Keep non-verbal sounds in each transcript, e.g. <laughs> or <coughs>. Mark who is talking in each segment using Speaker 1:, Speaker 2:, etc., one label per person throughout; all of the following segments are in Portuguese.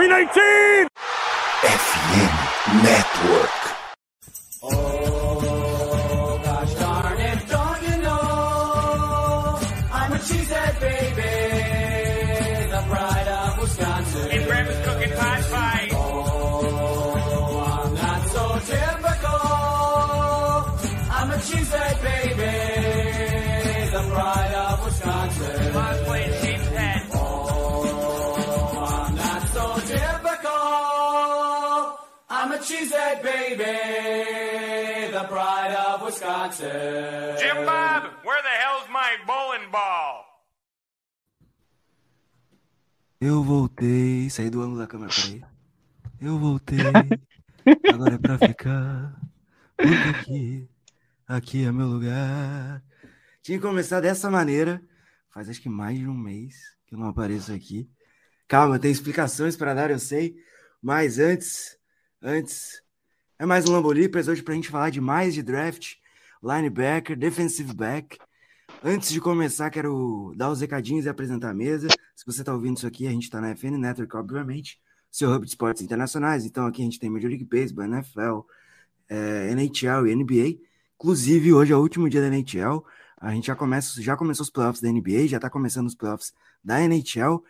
Speaker 1: 319! FM Network.
Speaker 2: The pride of Wisconsin.
Speaker 3: Jim Bob, where the hell's my bowling ball?
Speaker 4: Eu voltei. Saí do ângulo da câmera, peraí. Eu voltei. <laughs> Agora é pra ficar. Porque aqui, aqui é meu lugar. Tinha que começar dessa maneira. Faz acho que mais de um mês que eu não apareço aqui. Calma, tem explicações para dar, eu sei. Mas antes, antes, é mais um Lambolipers hoje pra gente falar de mais de draft, linebacker, defensive back. Antes de começar, quero dar os recadinhos e apresentar a mesa. Se você está ouvindo isso aqui, a gente está na FN Network, obviamente, seu hub de esportes internacionais. Então, aqui a gente tem Major League Baseball, NFL, eh, NHL e NBA. Inclusive, hoje é o último dia da NHL. A gente já, começa, já começou os playoffs da NBA, já está começando os playoffs da NHL.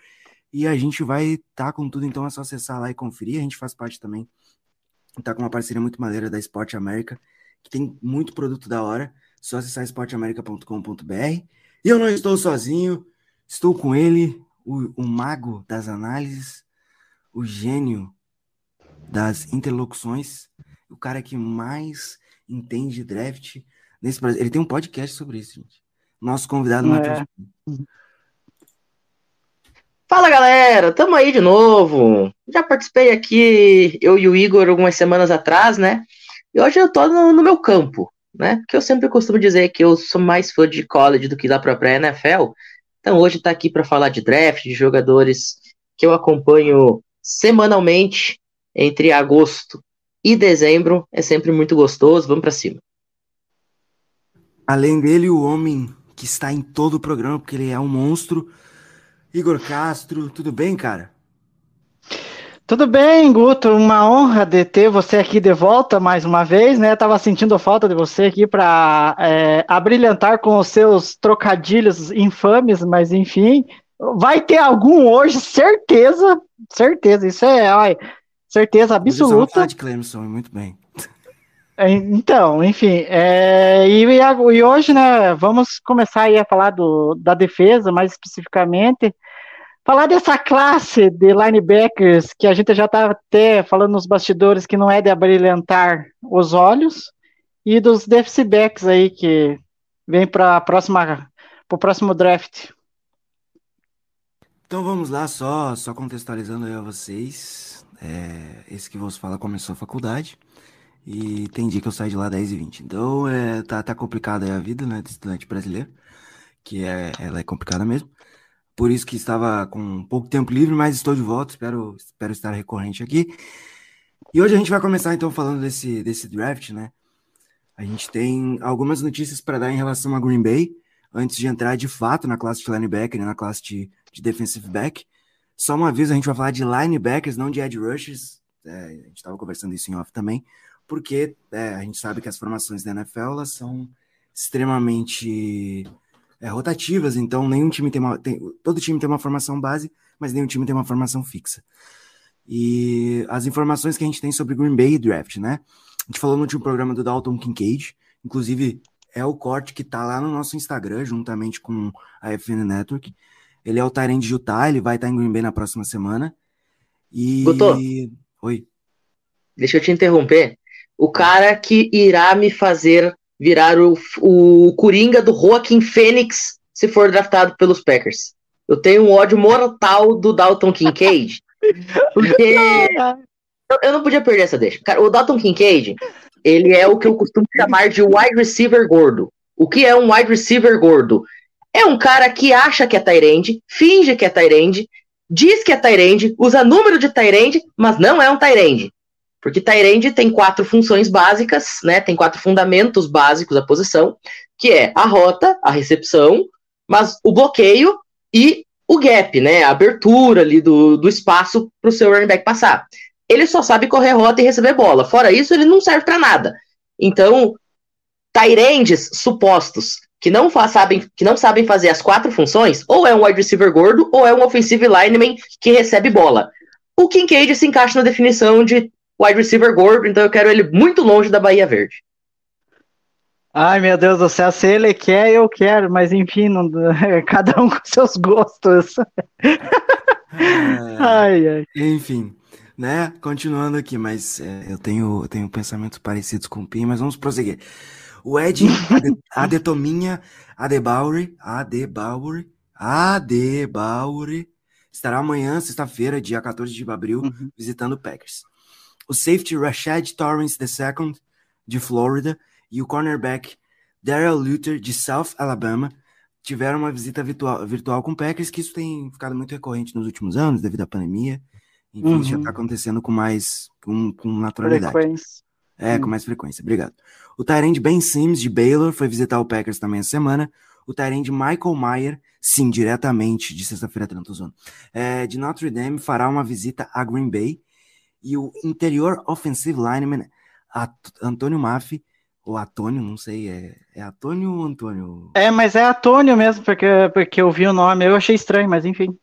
Speaker 4: E a gente vai estar tá com tudo, então é só acessar lá e conferir. A gente faz parte também, está com uma parceria muito maneira da Sport América, que tem muito produto da hora. Só acessar esporteamerica.com.br. E eu não estou sozinho, estou com ele, o, o mago das análises, o gênio das interlocuções, o cara que mais entende draft nesse Brasil. Ele tem um podcast sobre isso, gente. Nosso convidado,
Speaker 5: É.
Speaker 4: Matheus.
Speaker 5: Fala galera, tamo aí de novo. Já participei aqui, eu e o Igor, algumas semanas atrás, né? E hoje eu tô no, no meu campo, né? Porque eu sempre costumo dizer que eu sou mais fã de college do que da própria NFL. Então hoje tá aqui para falar de draft, de jogadores que eu acompanho semanalmente entre agosto e dezembro. É sempre muito gostoso, vamos pra cima.
Speaker 4: Além dele, o homem que está em todo o programa, porque ele é um monstro. Igor Castro, tudo bem, cara?
Speaker 6: Tudo bem, Guto? Uma honra de ter você aqui de volta mais uma vez, né? Tava sentindo falta de você aqui para é, abrilhantar com os seus trocadilhos infames, mas enfim, vai ter algum hoje, certeza, certeza. Isso é, ai, certeza
Speaker 4: Hoje vou
Speaker 6: absoluta.
Speaker 4: falar de Clemson, muito bem.
Speaker 6: É, Então, enfim, é, e, e hoje, né, vamos começar aí a falar do, da defesa, mais especificamente, falar dessa classe de linebackers que a gente já está até falando nos bastidores que não é de abrilhantar os olhos, e dos defensive backs aí que vem para a próxima, para o próximo draft.
Speaker 4: Então vamos lá, só, só contextualizando aí a vocês. É, esse que vos fala começou a faculdade e tem dia que eu saio de lá 10 e 20. Então é, tá, tá complicada a vida, né, de estudante brasileiro, que é, ela é complicada mesmo. Por isso que estava com pouco tempo livre, mas estou de volta, espero, espero estar recorrente aqui. E hoje a gente vai começar então falando desse, desse draft, né? A gente tem algumas notícias para dar em relação a Green Bay, antes de entrar de fato na classe de linebacker na classe de, de defensive back. Só uma vez a gente vai falar de linebackers, não de edge rushers. É, a gente estava conversando isso em off também, porque é, a gente sabe que as formações da NFL são extremamente é, rotativas, então nenhum time tem uma. Tem, todo time tem uma formação base, mas nenhum time tem uma formação fixa. E as informações que a gente tem sobre Green Bay e draft, né? A gente falou no último programa do Dalton Kincaid, inclusive é o corte que tá lá no nosso Instagram, juntamente com a FN Network. Ele é o Tyrande de Utah, ele vai estar em Green Bay na próxima semana. E.
Speaker 5: Guto.
Speaker 4: Oi.
Speaker 5: Deixa eu te interromper. O cara que irá me fazer virar o, o Coringa do Joaquim Fênix se for draftado pelos Packers. Eu tenho um ódio mortal do Dalton Kincaid. <laughs> Porque eu, eu não podia perder essa deixa. Cara, o Dalton Kincaid, ele é o que eu costumo chamar de wide receiver gordo. O que é um wide receiver gordo? É um cara que acha que é Tyrande, finge que é Tyrande, diz que é Tyrande, usa número de Tyrande, mas não é um Tyrande. Porque Tyrande tem quatro funções básicas, né? Tem quatro fundamentos básicos da posição, que é a rota, a recepção, mas o bloqueio e o gap, né? A abertura ali do, do espaço para o seu running back passar. Ele só sabe correr rota e receber bola. Fora isso, ele não serve para nada. Então, Tyrandes supostos que não, sabem, que não sabem fazer as quatro funções, ou é um wide receiver gordo, ou é um offensive lineman que recebe bola. O Kincaid se encaixa na definição de wide receiver gordo, então eu quero ele muito longe da Bahia Verde.
Speaker 6: Ai, meu Deus do céu, se ele quer, eu quero, mas enfim, não- <laughs> cada um com seus gostos.
Speaker 4: É,
Speaker 6: Ai, ai.
Speaker 4: enfim, né? Continuando aqui, mas é, eu tenho, eu tenho pensamentos parecidos com o Pim, mas vamos prosseguir. O Ed Ade- <laughs> Adetominha Adebauri, Adebauri, Adebauri, estará amanhã, sexta-feira, dia 14 de abril,
Speaker 6: Uhum.
Speaker 4: visitando o Packers. O safety Rashad Torrance II, de Flórida, e o cornerback Daryl Luther, de South Alabama, tiveram uma visita virtual, virtual com o Packers, que isso tem ficado muito recorrente nos últimos anos, devido à pandemia. Enfim, isso já
Speaker 6: Uhum.
Speaker 4: está acontecendo com mais, com, com naturalidade.
Speaker 6: Frequência.
Speaker 4: É, com
Speaker 6: Hum.
Speaker 4: mais frequência, obrigado. O Tyrande Ben Sims, de Baylor, foi visitar o Packers também essa semana. O Tyrande Michael Mayer, sim, diretamente de sexta-feira, é, de Notre Dame, fará uma visita a Green Bay. E o interior offensive lineman At Antônio Maffi, ou Antônio, não sei, é, é Antônio ou Antônio?
Speaker 6: É, mas é Antônio mesmo, porque, porque eu vi o nome, eu achei estranho, mas enfim.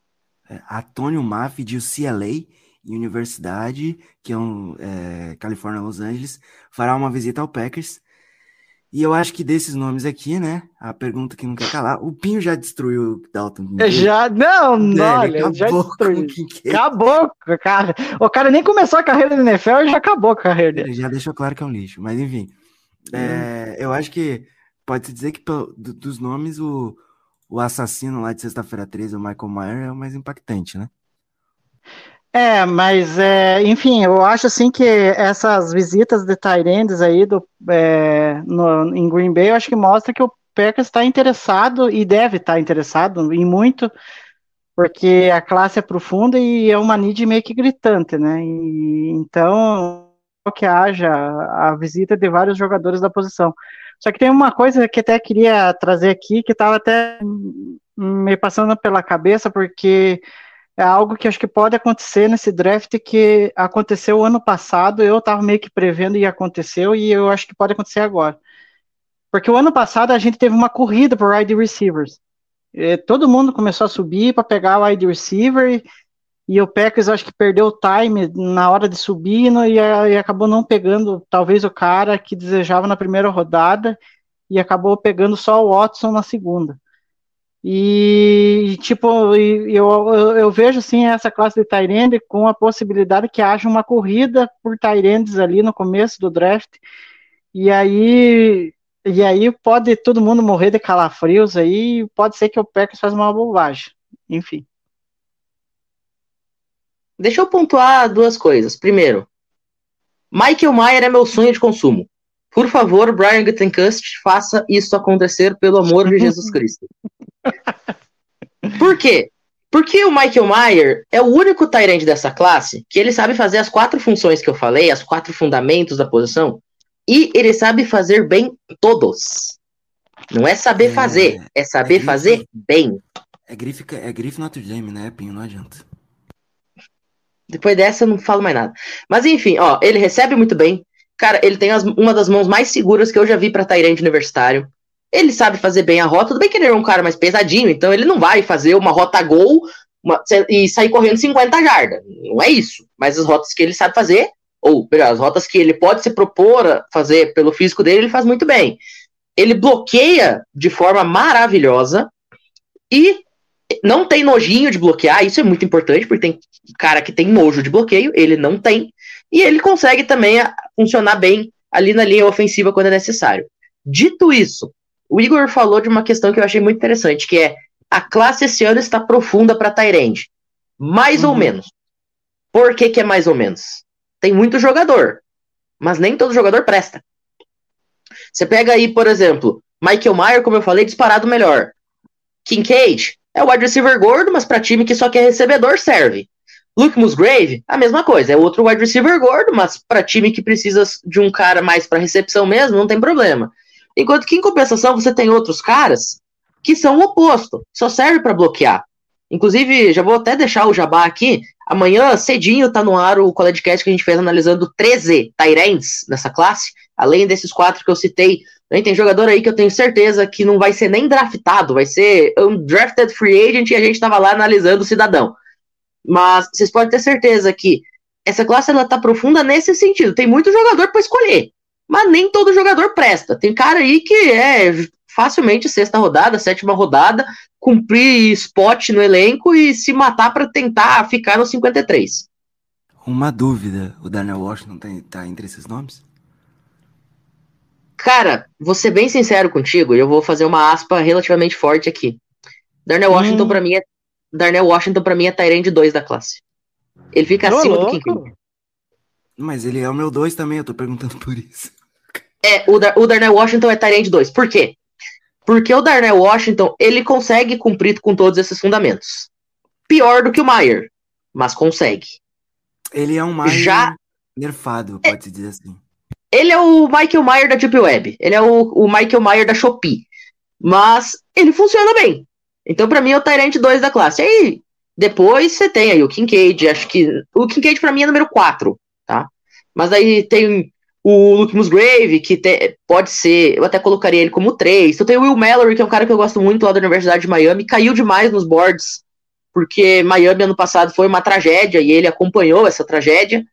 Speaker 4: É, Antônio Maffi, de UCLA, Universidade, que é um é, Califórnia, Los Angeles, fará uma visita ao Packers. E eu acho que desses nomes aqui, né? A pergunta que não quer calar. O Pinho já destruiu o Dalton. Kincaid.
Speaker 6: Já, não,
Speaker 4: Velho,
Speaker 6: olha, já destruiu. Acabou, cara. O cara nem começou a carreira no NFL e já acabou a carreira dele.
Speaker 4: Ele já deixou claro que é um lixo. Mas enfim, é, eu acho que pode-se dizer que pelo- do- dos nomes, o, o assassino lá de sexta-feira 13, o Michael Mayer, é o mais impactante, né?
Speaker 6: É, mas é, enfim, eu acho assim que essas visitas de Tyrands aí do, é, no, em Green Bay, eu acho que mostra que o Packers está interessado e deve estar interessado em muito, porque a classe é profunda e é uma need meio que gritante, né? E, então, que haja a visita de vários jogadores da posição. Só que tem uma coisa que até queria trazer aqui, que estava até me passando pela cabeça, porque é algo que acho que pode acontecer nesse draft que aconteceu ano passado, eu estava meio que prevendo e aconteceu, e eu acho que pode acontecer agora. Porque o ano passado a gente teve uma corrida por wide receivers. E todo mundo começou a subir para pegar o wide receiver, e, o Packers acho que perdeu o time na hora de subir e, e acabou não pegando talvez o cara que desejava na primeira rodada, e acabou pegando só o Watson na segunda. E, tipo, eu, eu, eu vejo, assim, essa classe de Tyrande com a possibilidade que haja uma corrida por Tyrandes ali no começo do draft, e aí, e aí pode todo mundo morrer de calafrios aí, pode ser que o Packers faça uma bobagem. Enfim.
Speaker 5: Deixa eu pontuar duas coisas. Primeiro, Michael Mayer é meu sonho de consumo. Por favor, Brian Gutenkust, faça isso acontecer pelo amor de Jesus <laughs> Cristo. Por quê? Porque o Michael Mayer é o único Tyrande dessa classe que ele sabe fazer as quatro funções que eu falei, as quatro fundamentos da posição, e ele sabe fazer bem todos. Não é saber
Speaker 4: É,
Speaker 5: fazer, é saber
Speaker 4: é
Speaker 5: fazer
Speaker 4: isso.
Speaker 5: bem.
Speaker 4: É grife, é grife Notre Dame, né, Pinho? Não adianta.
Speaker 5: Depois dessa eu não falo mais nada. Mas enfim, ó, ele recebe muito bem. Cara, ele tem as- uma das mãos mais seguras que eu já vi pra Tyrande universitário. Ele sabe fazer bem a rota. Tudo bem que ele é um cara mais pesadinho, então ele não vai fazer uma rota gol uma- e sair correndo 50 jardas. Não é isso. Mas as rotas que ele sabe fazer, ou melhor, as rotas que ele pode se propor a fazer pelo físico dele, ele faz muito bem. Ele bloqueia de forma maravilhosa e não tem nojinho de bloquear. Isso é muito importante, porque tem cara que tem nojo de bloqueio, ele não tem. E ele consegue também funcionar bem ali na linha ofensiva quando é necessário. Dito isso, o Igor falou de uma questão que eu achei muito interessante, que é a classe esse ano está profunda para Tyrande. Mais ou
Speaker 6: Uhum.
Speaker 5: menos. Por que, que é mais ou menos? Tem muito jogador, mas nem todo jogador presta. Você pega aí, por exemplo, Michael Mayer, como eu falei, disparado melhor. Kincaid é o wide receiver gordo, mas para time que só quer recebedor serve. Luke Musgrave, a mesma coisa, é outro wide receiver gordo, mas para time que precisa de um cara mais para recepção mesmo, não tem problema. Enquanto que em compensação você tem outros caras que são o oposto, só serve para bloquear. Inclusive, já vou até deixar o jabá aqui. Amanhã, cedinho, tá no ar o CollegeCast que a gente fez analisando 13 Tyrants nessa classe. Além desses quatro que eu citei, né, tem jogador aí que eu tenho certeza que não vai ser nem draftado, vai ser undrafted free agent e a gente tava lá analisando o cidadão. Mas vocês podem ter certeza que essa classe ela tá profunda nesse sentido. Tem muito jogador para escolher, mas nem todo jogador presta. Tem cara aí que é facilmente sexta rodada, sétima rodada, cumprir spot no elenco e se matar para tentar ficar no 53.
Speaker 4: Uma dúvida, o Daniel Washington tá, tá entre esses nomes?
Speaker 5: Cara, vou ser bem sincero contigo, e eu vou fazer uma aspa relativamente forte aqui. Darnell Washington
Speaker 6: Hum.
Speaker 5: pra mim é Darnell Washington para mim é Tyrande 2 da classe. Ele fica
Speaker 6: Ô,
Speaker 5: acima do
Speaker 6: louco.
Speaker 5: Kincaid.
Speaker 4: Mas ele é o meu 2 também, eu tô perguntando por isso.
Speaker 5: É, o, Dar o Darnell Washington é Tyrande 2. Por quê? Porque o Darnell Washington, ele consegue cumprir com todos esses fundamentos. Pior do que o Mayer, mas consegue.
Speaker 4: Ele é um mais
Speaker 5: Já-
Speaker 4: nerfado, pode-se dizer assim.
Speaker 5: Ele é o Michael Mayer da Deep Web. Ele é o, o Michael Mayer da Shopee. Mas ele funciona bem. Então, pra mim, é o Tyrant 2 da classe. Aí, depois você tem aí o Kincaid. Acho que. O Kincaid, pra mim, é número 4, tá? Mas aí tem o Luke Musgrave, que te- pode ser. Eu até colocaria ele como 3. Então tem o Will Mallory, que é um cara que eu gosto muito lá da Universidade de Miami. Caiu demais nos boards, porque Miami ano passado foi uma tragédia e ele acompanhou essa tragédia.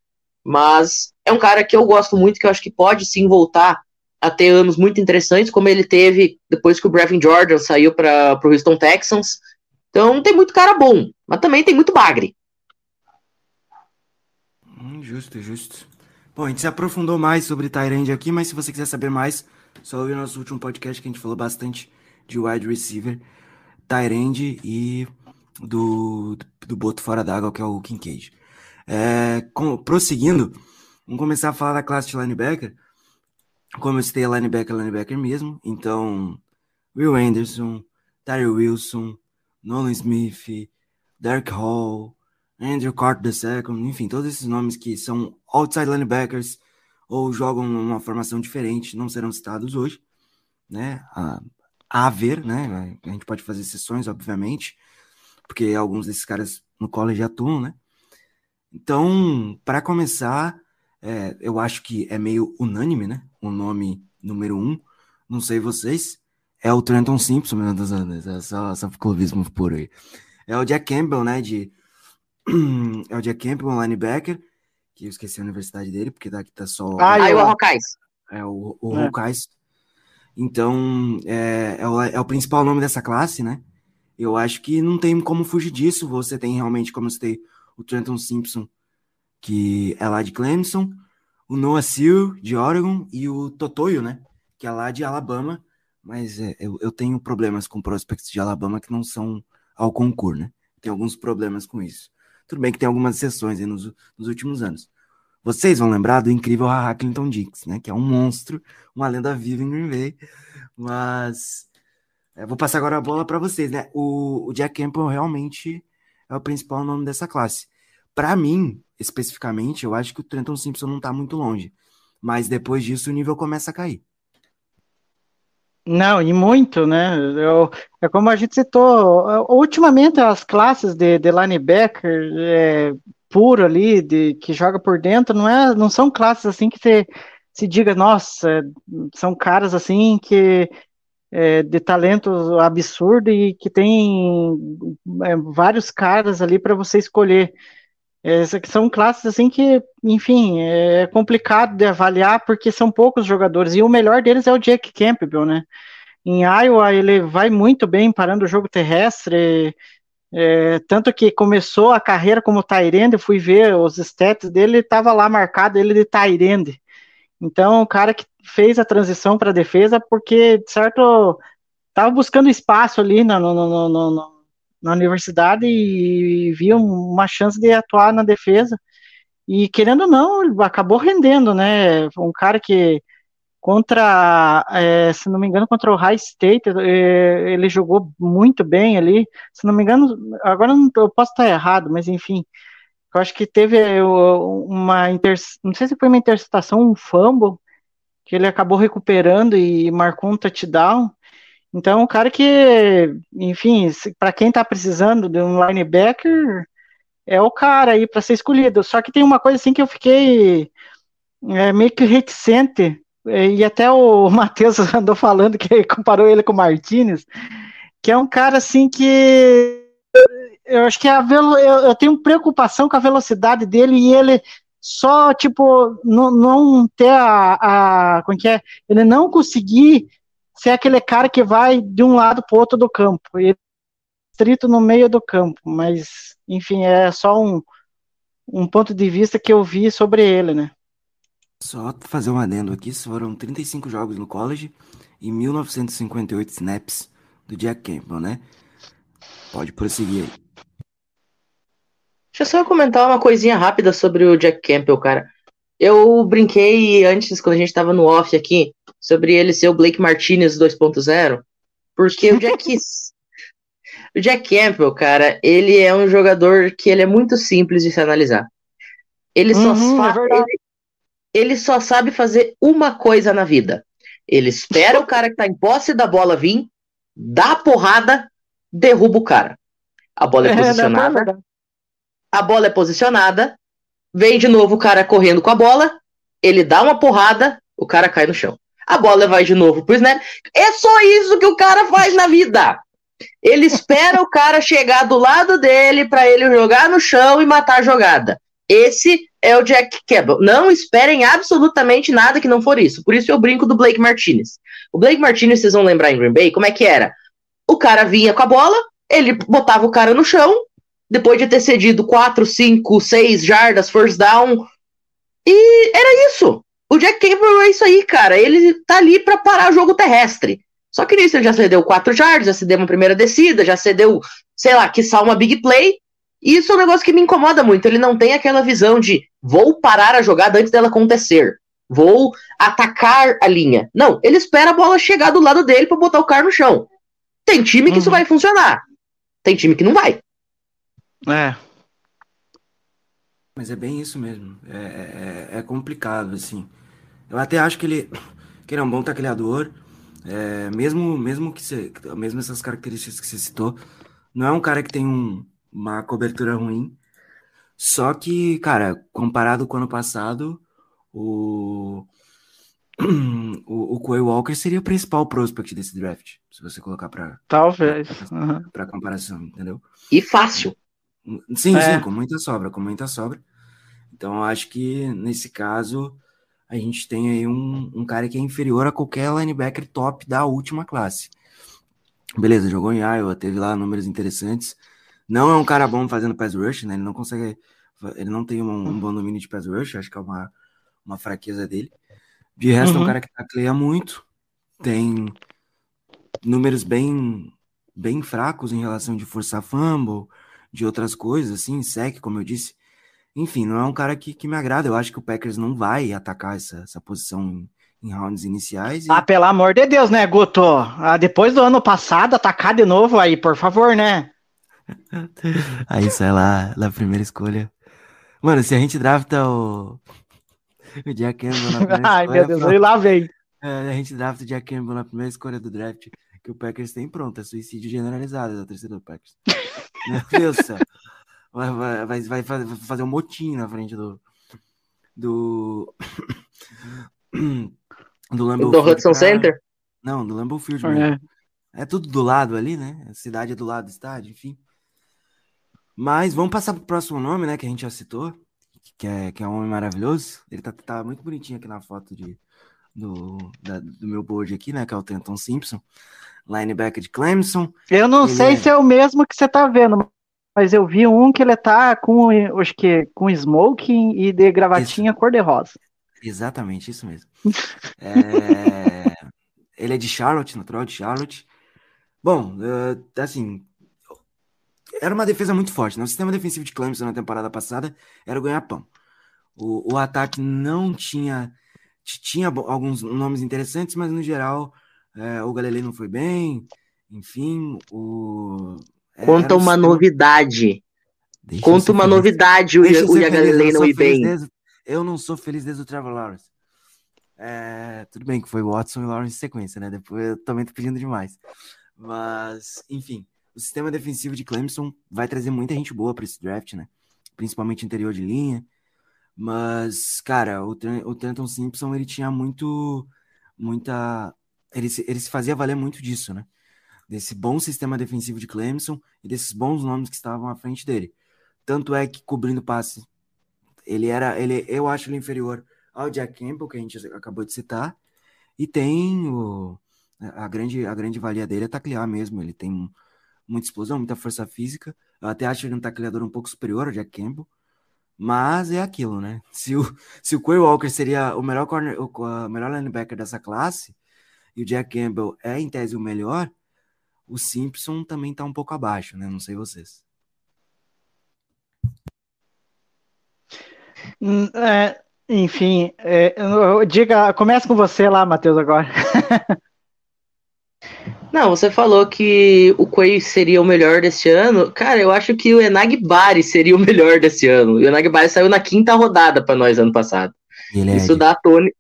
Speaker 5: Mas é um cara que eu gosto muito, que eu acho que pode sim voltar a ter anos muito interessantes, como ele teve depois que o Brevin Jordan saiu para o Houston Texans. Então tem muito cara bom, mas também tem muito bagre.
Speaker 4: Hum, justo, justo. Bom, a gente se aprofundou mais sobre Tyrande aqui, mas se você quiser saber mais, só ouvir nosso último podcast que a gente falou bastante de wide receiver, Tyrande e do, do boto fora d'água, que é o Kincaid. É, com- prosseguindo, vamos começar a falar da classe de linebacker. Como eu citei, é linebacker, linebacker mesmo. Então, Will Anderson, Tyree Wilson, Nolan Smith, Derek Hall, Andrew Carter II, enfim, todos esses nomes que são outside linebackers ou jogam numa formação diferente não serão citados hoje, né? A, a ver, né? A gente pode fazer exceções, obviamente, porque alguns desses caras no college atuam, né? Então, para começar, é, eu acho que é meio unânime, né? O nome número um, não sei vocês, é o Trenton Simpson, meu Deus, é só, só clubismo puro aí. É o Jack Campbell, né? De <clears throat> é o Jack Campbell, linebacker, que eu esqueci a universidade dele, porque daqui tá só
Speaker 6: Ah,
Speaker 5: Aí o. Hawkeyes.
Speaker 4: é o, o
Speaker 6: É.
Speaker 4: Então, é, é, o, é o principal nome dessa classe, né? Eu acho que não tem como fugir disso. Você tem realmente, como eu citei, o Trenton Simpson, que é lá de Clemson, o Noah Seal, de Oregon, e o Totoyo, né? Que é lá de Alabama. Mas é, eu, eu tenho problemas com prospects de Alabama que não são ao concurso, né? Tem alguns problemas com isso. Tudo bem que tem algumas exceções nos, nos últimos anos. Vocês vão lembrar do incrível Haha Clinton Dix, né? Que é um monstro, uma lenda viva em Green Bay. Mas é, vou passar agora a bola para vocês, né? O, o Jack Campbell realmente é o principal nome dessa classe. Para mim, especificamente, eu acho que o Trenton Simpson não tá muito longe. Mas depois disso o nível começa a cair.
Speaker 6: Não, e muito, né? Eu- é como a gente citou, ultimamente as classes de, de linebacker é, puro ali, de, que joga por dentro, não, é, não são classes assim que você se diga, nossa, são caras assim que é, de talento absurdo e que tem é, vários caras ali para você escolher. Essas que são classes assim que, enfim, é complicado de avaliar porque são poucos jogadores e o melhor deles é o Jake Campbell, né? Em Iowa ele vai muito bem parando o jogo terrestre, é, tanto que começou a carreira como Tyrande, fui ver os stats dele, estava lá marcado ele de Tyrande. Então, o cara que fez a transição para defesa porque, de certo, estava buscando espaço ali no- no- no- no- na universidade e viu uma chance de atuar na defesa. E querendo ou não, acabou rendendo, né? Um cara que contra, é, se não me engano, contra o High State, é, ele jogou muito bem ali. Se não me engano, agora eu não eu posso estar errado, mas enfim, eu acho que teve o- uma inter, não sei se foi uma interceptação, um fumble que ele acabou recuperando e marcou um touchdown. Então, um cara que, enfim, para quem tá precisando de um linebacker, é o cara aí para ser escolhido. Só que tem uma coisa assim que eu fiquei é, meio que reticente, é, e até o <laughs> Matheus andou falando que comparou ele com o Martinez, que é um cara assim que eu acho que a velo, eu, eu tenho preocupação com a velocidade dele e ele só, tipo, não, não ter a, a. Como que é? Ele não conseguir ser aquele cara que vai de um lado para o outro do campo. Ele estrito no meio do campo, mas, enfim, é só um, um ponto de vista que eu vi sobre ele, né?
Speaker 4: Só fazer um adendo aqui, foram 35 jogos no college e 1958 snaps do Jack Campbell, né? Pode prosseguir aí.
Speaker 5: Deixa eu só comentar uma coisinha rápida sobre o Jack Campbell, cara. Eu brinquei antes, quando a gente tava no off aqui, sobre ele ser o Blake Martinez 2.0, porque o Jack, <laughs> o Jack Campbell, cara, ele é um jogador que ele é muito simples de se analisar. Ele só,
Speaker 6: Uhum, é
Speaker 5: fa-
Speaker 6: verdade.
Speaker 5: ele, ele só sabe fazer uma coisa na vida. Ele espera o cara que tá em posse da bola vir, dá a porrada, derruba o cara. A bola é <laughs>
Speaker 6: É, não, é
Speaker 5: posicionada, a bola é posicionada, vem de novo o cara correndo com a bola, ele dá uma porrada, o cara cai no chão. A bola vai de novo pro snap. É só isso que o cara faz na vida. Ele espera o cara chegar do lado dele pra ele jogar no chão e matar a jogada. Esse é o Jack Campbell. Não esperem absolutamente nada que não for isso. Por isso eu brinco do Blake Martinez. O Blake Martinez, vocês vão lembrar em Green Bay, como é que era? O cara vinha com a bola, ele botava o cara no chão, depois de ter cedido 4, 5, 6 jardas, first down. E era isso. O Jack Campbell é isso aí, cara. Ele tá ali pra parar o jogo terrestre. Só que nisso ele já cedeu 4 jardas, já cedeu uma primeira descida, já cedeu, sei lá, quiçá uma big play. E isso é um negócio que me incomoda muito. Ele não tem aquela visão de vou parar a jogada antes dela acontecer. Vou atacar a linha. Não, ele espera a bola chegar do lado dele pra botar o cara no chão. Tem time que isso
Speaker 6: Uhum.
Speaker 5: vai funcionar. Tem time que não vai.
Speaker 6: É.
Speaker 4: Mas é bem isso mesmo. É, é, é complicado, assim. Eu até acho que ele, que ele é um bom tacleador. É, mesmo, mesmo que você, mesmo essas características que você citou, não é um cara que tem um- uma cobertura ruim. Só que, cara, comparado com o ano passado, o, <clears throat> o, o Quay Walker seria o principal prospect desse draft, se você colocar para
Speaker 6: Talvez. Uhum.
Speaker 4: para comparação, entendeu?
Speaker 5: E fácil.
Speaker 4: Sim,
Speaker 6: É.
Speaker 4: sim, com muita sobra, com muita sobra. Então, eu acho que nesse caso a gente tem aí um, um cara que é inferior a qualquer linebacker top da última classe. Beleza, jogou em Iowa, teve lá números interessantes. Não é um cara bom fazendo pass rush, né? Ele não consegue, ele não tem um, um bom domínio de pass rush, acho que é uma, uma fraqueza dele. De resto, é um
Speaker 6: Uhum.
Speaker 4: cara que tacleia muito, tem números bem, bem fracos em relação de forçar fumble, de outras coisas, assim, sec, como eu disse. Enfim, não é um cara que, que me agrada. Eu acho que o Packers não vai atacar essa, essa posição em, em rounds iniciais. e-
Speaker 6: Ah, pelo amor de Deus, né, Guto? Ah, depois do ano passado, atacar de novo aí, por favor, né? <laughs>
Speaker 4: Aí sai lá, na primeira escolha. Mano, se a gente drafta o. O Jack Campbell na <laughs> primeira
Speaker 6: Ai,
Speaker 4: escolha,
Speaker 6: meu Deus,
Speaker 4: pronto.
Speaker 6: lá vem.
Speaker 4: É, a gente drafta o Jack Campbell na primeira escolha do draft que o Packers tem pronto. É suicídio generalizado da torcida do Packers. <laughs> Meu Deus do céu. Vai, vai, vai, vai fazer, um motim na frente do. Do. <coughs> Do Lambeau
Speaker 5: Do Hudson Center.
Speaker 4: Não, do Lambeau Field mesmo.
Speaker 6: É.
Speaker 4: É tudo do lado ali, né? A cidade é do lado do estádio, enfim. Mas vamos passar pro próximo nome, né? Que a gente já citou. Que é, que é um homem maravilhoso. Ele tá, tá muito bonitinho aqui na foto de, do, da- do meu board aqui, né? Que é o Trenton Simpson. Linebacker de Clemson.
Speaker 6: Eu não
Speaker 4: Ele
Speaker 6: sei
Speaker 4: é-
Speaker 6: se é o mesmo que você tá vendo, mas eu vi um que ele tá com, acho que, com smoking e de gravatinha cor-de-rosa.
Speaker 4: Exatamente, isso mesmo. <laughs> É, ele é de Charlotte, natural de Charlotte. Bom, eh, assim, era uma defesa muito forte. né? O sistema defensivo de Clemson na temporada passada era o ganha-pão. O, o ataque não tinha. Tinha alguns nomes interessantes, mas no geral eh, o Galilei não foi bem. Enfim, o. é,
Speaker 5: Conta
Speaker 4: um
Speaker 5: uma novidade. Conta uma
Speaker 4: feliz.
Speaker 5: novidade o,
Speaker 4: Deixa eu
Speaker 5: o
Speaker 4: eu
Speaker 5: Galilei
Speaker 4: não
Speaker 5: ir
Speaker 4: feliz
Speaker 5: bem.
Speaker 4: desde- eu não sou feliz desde o Trevor Lawrence. É, tudo bem que foi Watson e Lawrence em sequência, né? Depois eu também tô pedindo demais. Mas, enfim, o sistema defensivo de Clemson vai trazer muita gente boa para esse draft, né? Principalmente interior de linha. Mas, cara, o, o Trenton Simpson, ele tinha muito, muita... Ele se, ele se fazia valer muito disso, né? Desse bom sistema defensivo de Clemson e desses bons nomes que estavam à frente dele. Tanto é que, cobrindo passe, ele era, ele, eu acho ele inferior ao Jack Campbell, que a gente acabou de citar, e tem o, a, grande, a grande valia dele é taclear mesmo, ele tem muita explosão, muita força física, eu até acho ele um tacleador um pouco superior ao Jack Campbell, mas é aquilo, né? Se o, se o Quay Walker seria o melhor, corner, o, o melhor linebacker dessa classe, e o Jack Campbell é, em tese, o melhor, o Simpson também tá um pouco abaixo, né? Não sei vocês.
Speaker 6: Hum, é, enfim, é, eu- diga, começa com você lá, Matheus, agora. <laughs>
Speaker 5: Não, você falou que o Quay seria o melhor desse ano. Cara, eu acho que o Enagbari seria o melhor desse ano. O Enagbari saiu na quinta rodada pra nós ano passado.
Speaker 4: Ele é
Speaker 5: Isso dá Tony.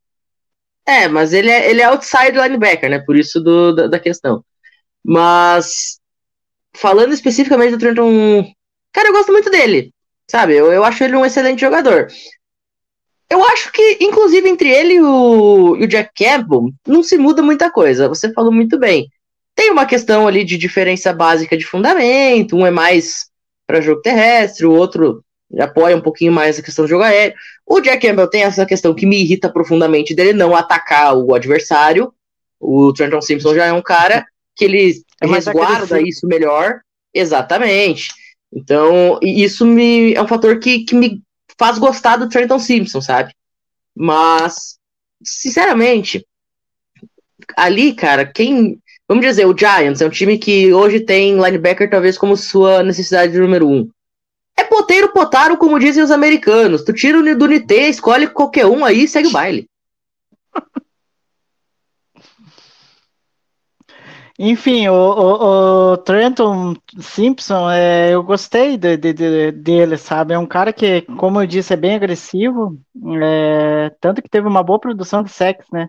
Speaker 5: É, mas ele é, ele é outside linebacker, né? Por isso do, da, da questão. Mas, falando especificamente do Trenton. Cara, eu gosto muito dele. Sabe? Eu, eu acho ele um excelente jogador. Eu acho que, inclusive, entre ele e o, e o Jack Campbell, não se muda muita coisa. Você falou muito bem. Tem uma questão ali de diferença básica de fundamento. Um é mais para jogo terrestre, o outro apoia um pouquinho mais a questão do jogo aéreo. O Jack Campbell tem essa questão que me irrita profundamente dele não atacar o adversário. O Trenton Simpson já é um cara que ele
Speaker 6: É
Speaker 5: resguarda isso melhor. Exatamente. Então, isso me, é um fator que, que me faz gostar do Trenton Simpson, sabe? Mas, sinceramente, ali, cara, quem. Vamos dizer, o Giants é um time que hoje tem linebacker talvez como sua necessidade número um. É poteiro potaro, como dizem os americanos. Tu tira o do Nitê, escolhe qualquer um aí e segue o baile. <laughs>
Speaker 6: Enfim, o, o, o Trenton Simpson, é, eu gostei de, de- de- dele, sabe? É um cara que, como eu disse, é bem agressivo, é, tanto que teve uma boa produção de sacks, né?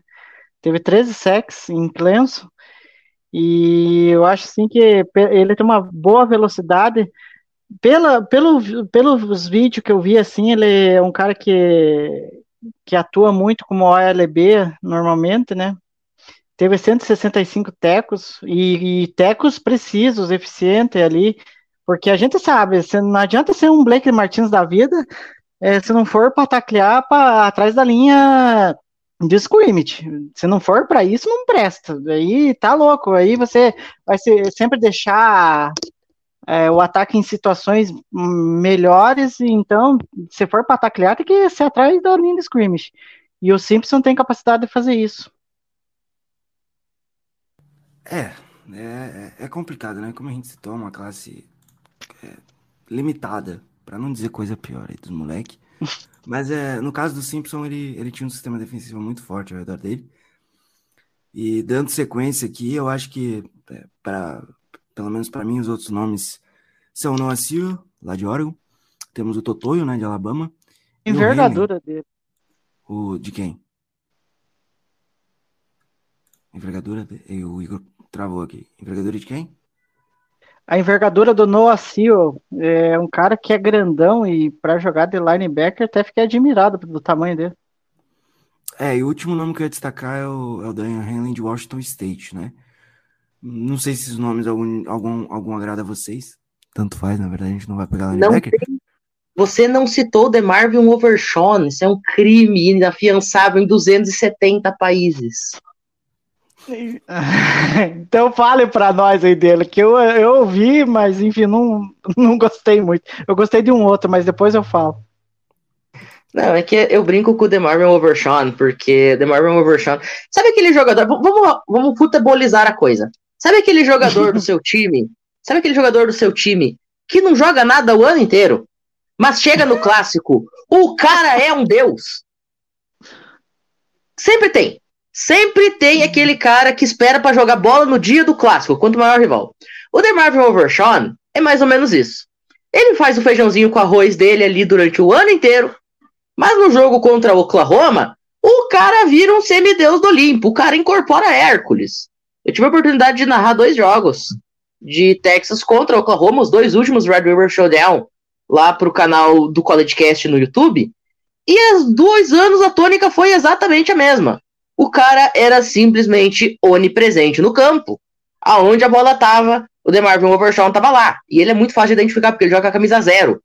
Speaker 6: Teve 13 sacks em Clemson, e eu acho assim que ele tem uma boa velocidade. Pela, pelo, pelos vídeos que eu vi, assim, ele é um cara que, que atua muito como OLB normalmente, né? Teve 165 tecos e, e tecos precisos, eficientes ali, porque a gente sabe, não adianta ser um Blake Martins da vida eh, se não for para taclear pra, atrás da linha de scrimmage. Se não for para isso, não presta. Aí tá louco. Aí você vai sempre deixar eh, o ataque em situações melhores. Então, se for para taclear, tem que ser atrás da linha de scrimmage. E o Simpson tem capacidade de fazer isso.
Speaker 4: É, é, é complicado, né? Como a gente citou, uma classe é, limitada, pra não dizer coisa pior aí dos moleque. <laughs> Mas é, no caso do Simpson, ele, ele tinha um sistema defensivo muito forte ao redor dele. E dando sequência aqui, eu acho que, é, pra, pelo menos pra mim, os outros nomes são o Noah lá de Oregon. Temos o Totoyo, né, de Alabama. O
Speaker 6: Envergadura dele.
Speaker 4: O de quem? Envergadura? de- e O Igor travou aqui. Envergadura de quem?
Speaker 6: A envergadura do Noah Seal é um cara que é grandão e para jogar de linebacker até fiquei admirado do tamanho dele.
Speaker 4: É, e o último nome que eu ia destacar é o, é o Daniel Henley de Washington State, né? Não sei se esses nomes algum, algum, algum agrada a vocês. Tanto faz, na verdade, a gente não vai pegar
Speaker 5: Não
Speaker 4: linebacker.
Speaker 5: tem. Você não citou o DeMarvin Overshawn. Isso é um crime inafiançável em 270 países. <laughs>
Speaker 6: Então fale para nós aí dele, que eu, eu ouvi, mas enfim, não, <laughs> não gostei muito. Eu gostei de um outro, mas depois eu falo.
Speaker 5: Não, é que eu brinco com o DeMarvin Overshawn, porque DeMarvin Overshawn... Sabe aquele jogador... Vamos, vamos futebolizar a coisa. Sabe aquele jogador do <laughs> seu time? Sabe aquele jogador do seu time que não joga nada o ano inteiro, mas chega no clássico, o cara é um deus. Sempre tem. Sempre tem aquele cara que espera pra jogar bola no dia do clássico, quanto maior o rival. O DeMarvin Overshawn é mais ou menos isso. Ele faz o feijãozinho com arroz dele ali durante o ano inteiro, mas no jogo contra o Oklahoma, O cara vira um semideus do Olimpo, o cara incorpora Hércules. Eu tive a oportunidade de narrar dois jogos de Texas contra Oklahoma, os dois últimos Red River Showdown, lá pro canal do College Cast no YouTube. E há dois anos a tônica foi exatamente a mesma. O cara era simplesmente onipresente no campo. Aonde a bola tava, o DeMarvin Overshawn tava lá. E ele é muito fácil de identificar, porque ele joga a camisa zero.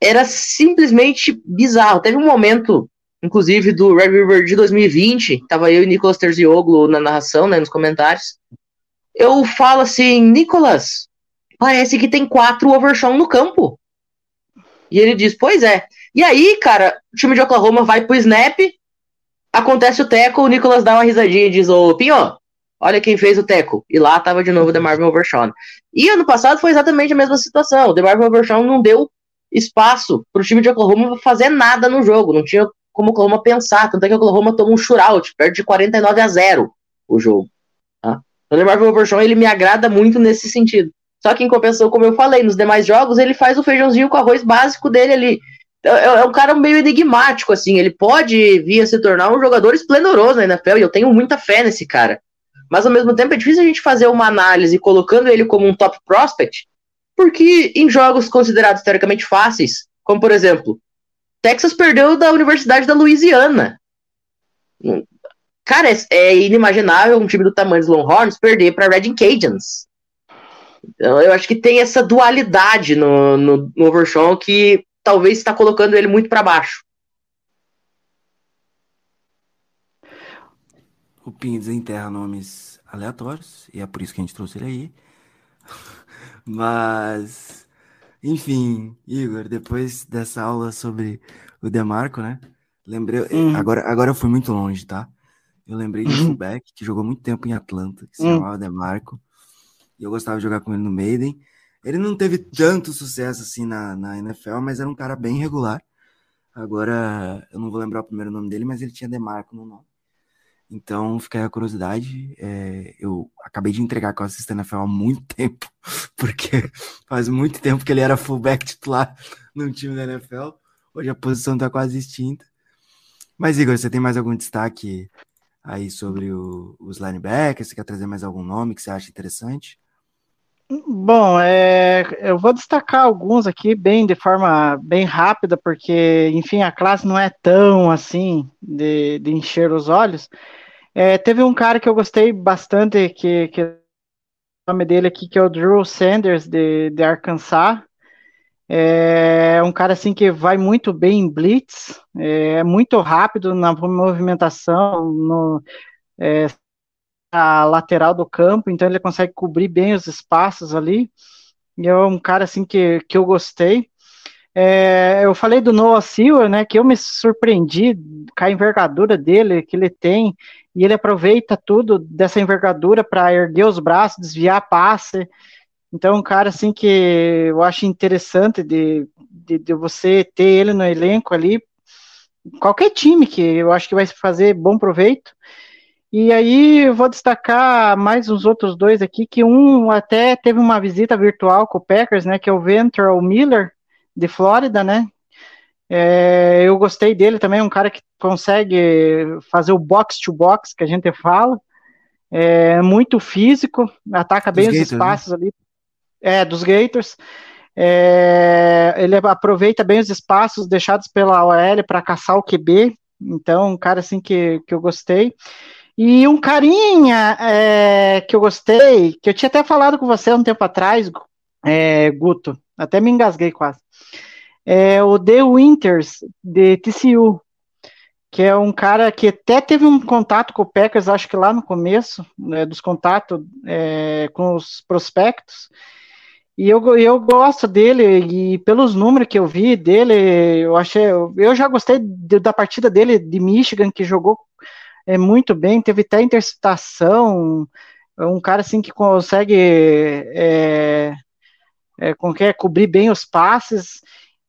Speaker 5: Era simplesmente bizarro. Teve um momento, inclusive, do Red River de 2020, tava eu e Nicolas Terzioglu na narração, né, nos comentários. Eu falo assim, Nicolas, parece que tem quatro Overshawn no campo. E ele diz, pois é. E aí, cara, o time de Oklahoma vai pro snap, acontece o teco, o Nicolas dá uma risadinha e diz, ô, Pinho, olha quem fez o teco. E lá tava de novo o DeMarvin Overshawn. E ano passado foi exatamente a mesma situação. O DeMarvin Overshawn não deu espaço pro time de Oklahoma fazer nada no jogo. Não tinha como o Oklahoma pensar. Tanto é que o Oklahoma tomou um shootout, perde de 49 a 0 o jogo. Tá? O DeMarvin Overshawn, ele me agrada muito nesse sentido. Só que em compensação, como eu falei, nos demais jogos, ele faz o feijãozinho com arroz básico dele ali. É, é um cara meio enigmático, assim. Ele pode vir a se tornar um jogador esplendoroso na NFL, e eu tenho muita fé nesse cara. Mas ao mesmo tempo é difícil a gente fazer uma análise colocando ele como um top prospect, porque em jogos considerados teoricamente fáceis, como por exemplo, Texas perdeu da Universidade da Louisiana. Cara, é, é inimaginável um time do tamanho dos Longhorns perder para Reading Cajuns. Então, eu acho que tem essa dualidade no, no, no Overshawn que talvez está colocando ele muito para baixo.
Speaker 4: O Pinho desenterra nomes aleatórios, e é por isso que a gente trouxe ele aí. <laughs> Mas, enfim, Igor, depois dessa aula sobre o Demarco, né? Lembrei.
Speaker 6: Hum.
Speaker 4: Agora, agora eu fui muito longe, tá? Eu lembrei de um fullback que jogou muito tempo em Atlanta, que se
Speaker 6: Hum.
Speaker 4: chamava Demarco. E eu gostava de jogar com ele no Maiden. Ele não teve tanto sucesso assim na, na NFL, mas era um cara bem regular. Agora, eu não vou lembrar o primeiro nome dele, mas ele tinha Demarco no nome. Então, fica aí a curiosidade. É, eu acabei de entregar que eu assisto NFL há muito <laughs> tempo, porque faz muito tempo que ele era fullback titular no time da NFL. Hoje a posição está quase extinta. Mas, Igor, você tem mais algum destaque aí sobre o- os linebackers? Você quer trazer mais algum nome que você acha interessante?
Speaker 6: Bom, é, eu vou destacar alguns aqui bem de forma bem rápida, porque, enfim, a classe não é tão assim de, de encher os olhos. É, teve um cara que eu gostei bastante, que, que o nome dele aqui, que é o Drew Sanders, de, de Arkansas. É um cara assim que vai muito bem em blitz, é muito rápido na movimentação, no, é, a lateral do campo, então ele consegue cobrir bem os espaços ali. E é um cara assim que, que eu gostei. É, eu falei do Noah Silver, né? Que eu me surpreendi com a envergadura dele, que ele tem, e ele aproveita tudo dessa envergadura para erguer os braços, desviar passe. Então, um cara assim que eu acho interessante de, de, de você ter ele no elenco ali, qualquer time que eu acho que vai fazer bom proveito. E aí eu vou destacar mais os outros dois aqui, que um até teve uma visita virtual com o Packers, né, que é o Ventrell Miller, de Flórida, né, é, eu gostei dele também, um cara que consegue fazer o box-to-box, que a gente fala, é muito físico, ataca bem
Speaker 4: Dos
Speaker 6: os
Speaker 4: Gators, né?
Speaker 6: espaços ali, é, dos Gators, é, ele aproveita bem os espaços deixados pela OL para caçar o QB, então um cara assim que, que eu gostei, e um carinha é, que eu gostei, que eu tinha até falado com você um tempo atrás, é, Guto, até me engasguei quase. É o The Winters, de TCU, que é um cara que até teve um contato com o Packers, acho que lá no começo, né, dos contatos é, com os prospectos, e eu, eu gosto dele, e pelos números que eu vi dele, eu achei, eu já gostei de- da partida dele de Michigan, que jogou é, muito bem, teve até interceptação, um cara assim que consegue é, é, é, cobrir bem os passes.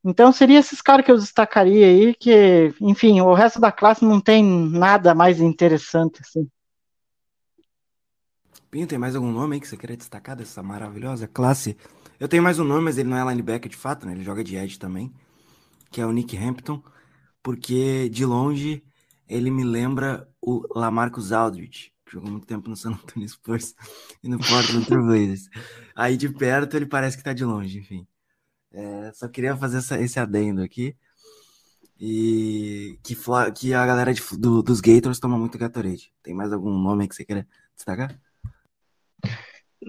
Speaker 6: Então seria esses caras que eu destacaria aí, que, enfim, o resto da classe não tem nada mais interessante assim.
Speaker 4: Pinho, tem mais algum nome aí que você queria destacar dessa maravilhosa classe? Eu tenho mais um nome, mas ele não é linebacker de fato, né? Ele joga de edge também, que é o Nick Hampton, porque de longe ele me lembra o Lamarcus Aldridge, que jogou muito tempo no San Antonio Spurs e no Portland <laughs> Trail Blazers. Aí de perto ele parece que tá de longe, enfim. É, só queria fazer essa- esse adendo aqui. E que, que a galera de- do- dos Gators toma muito Gatorade. Tem mais algum nome que você queira destacar?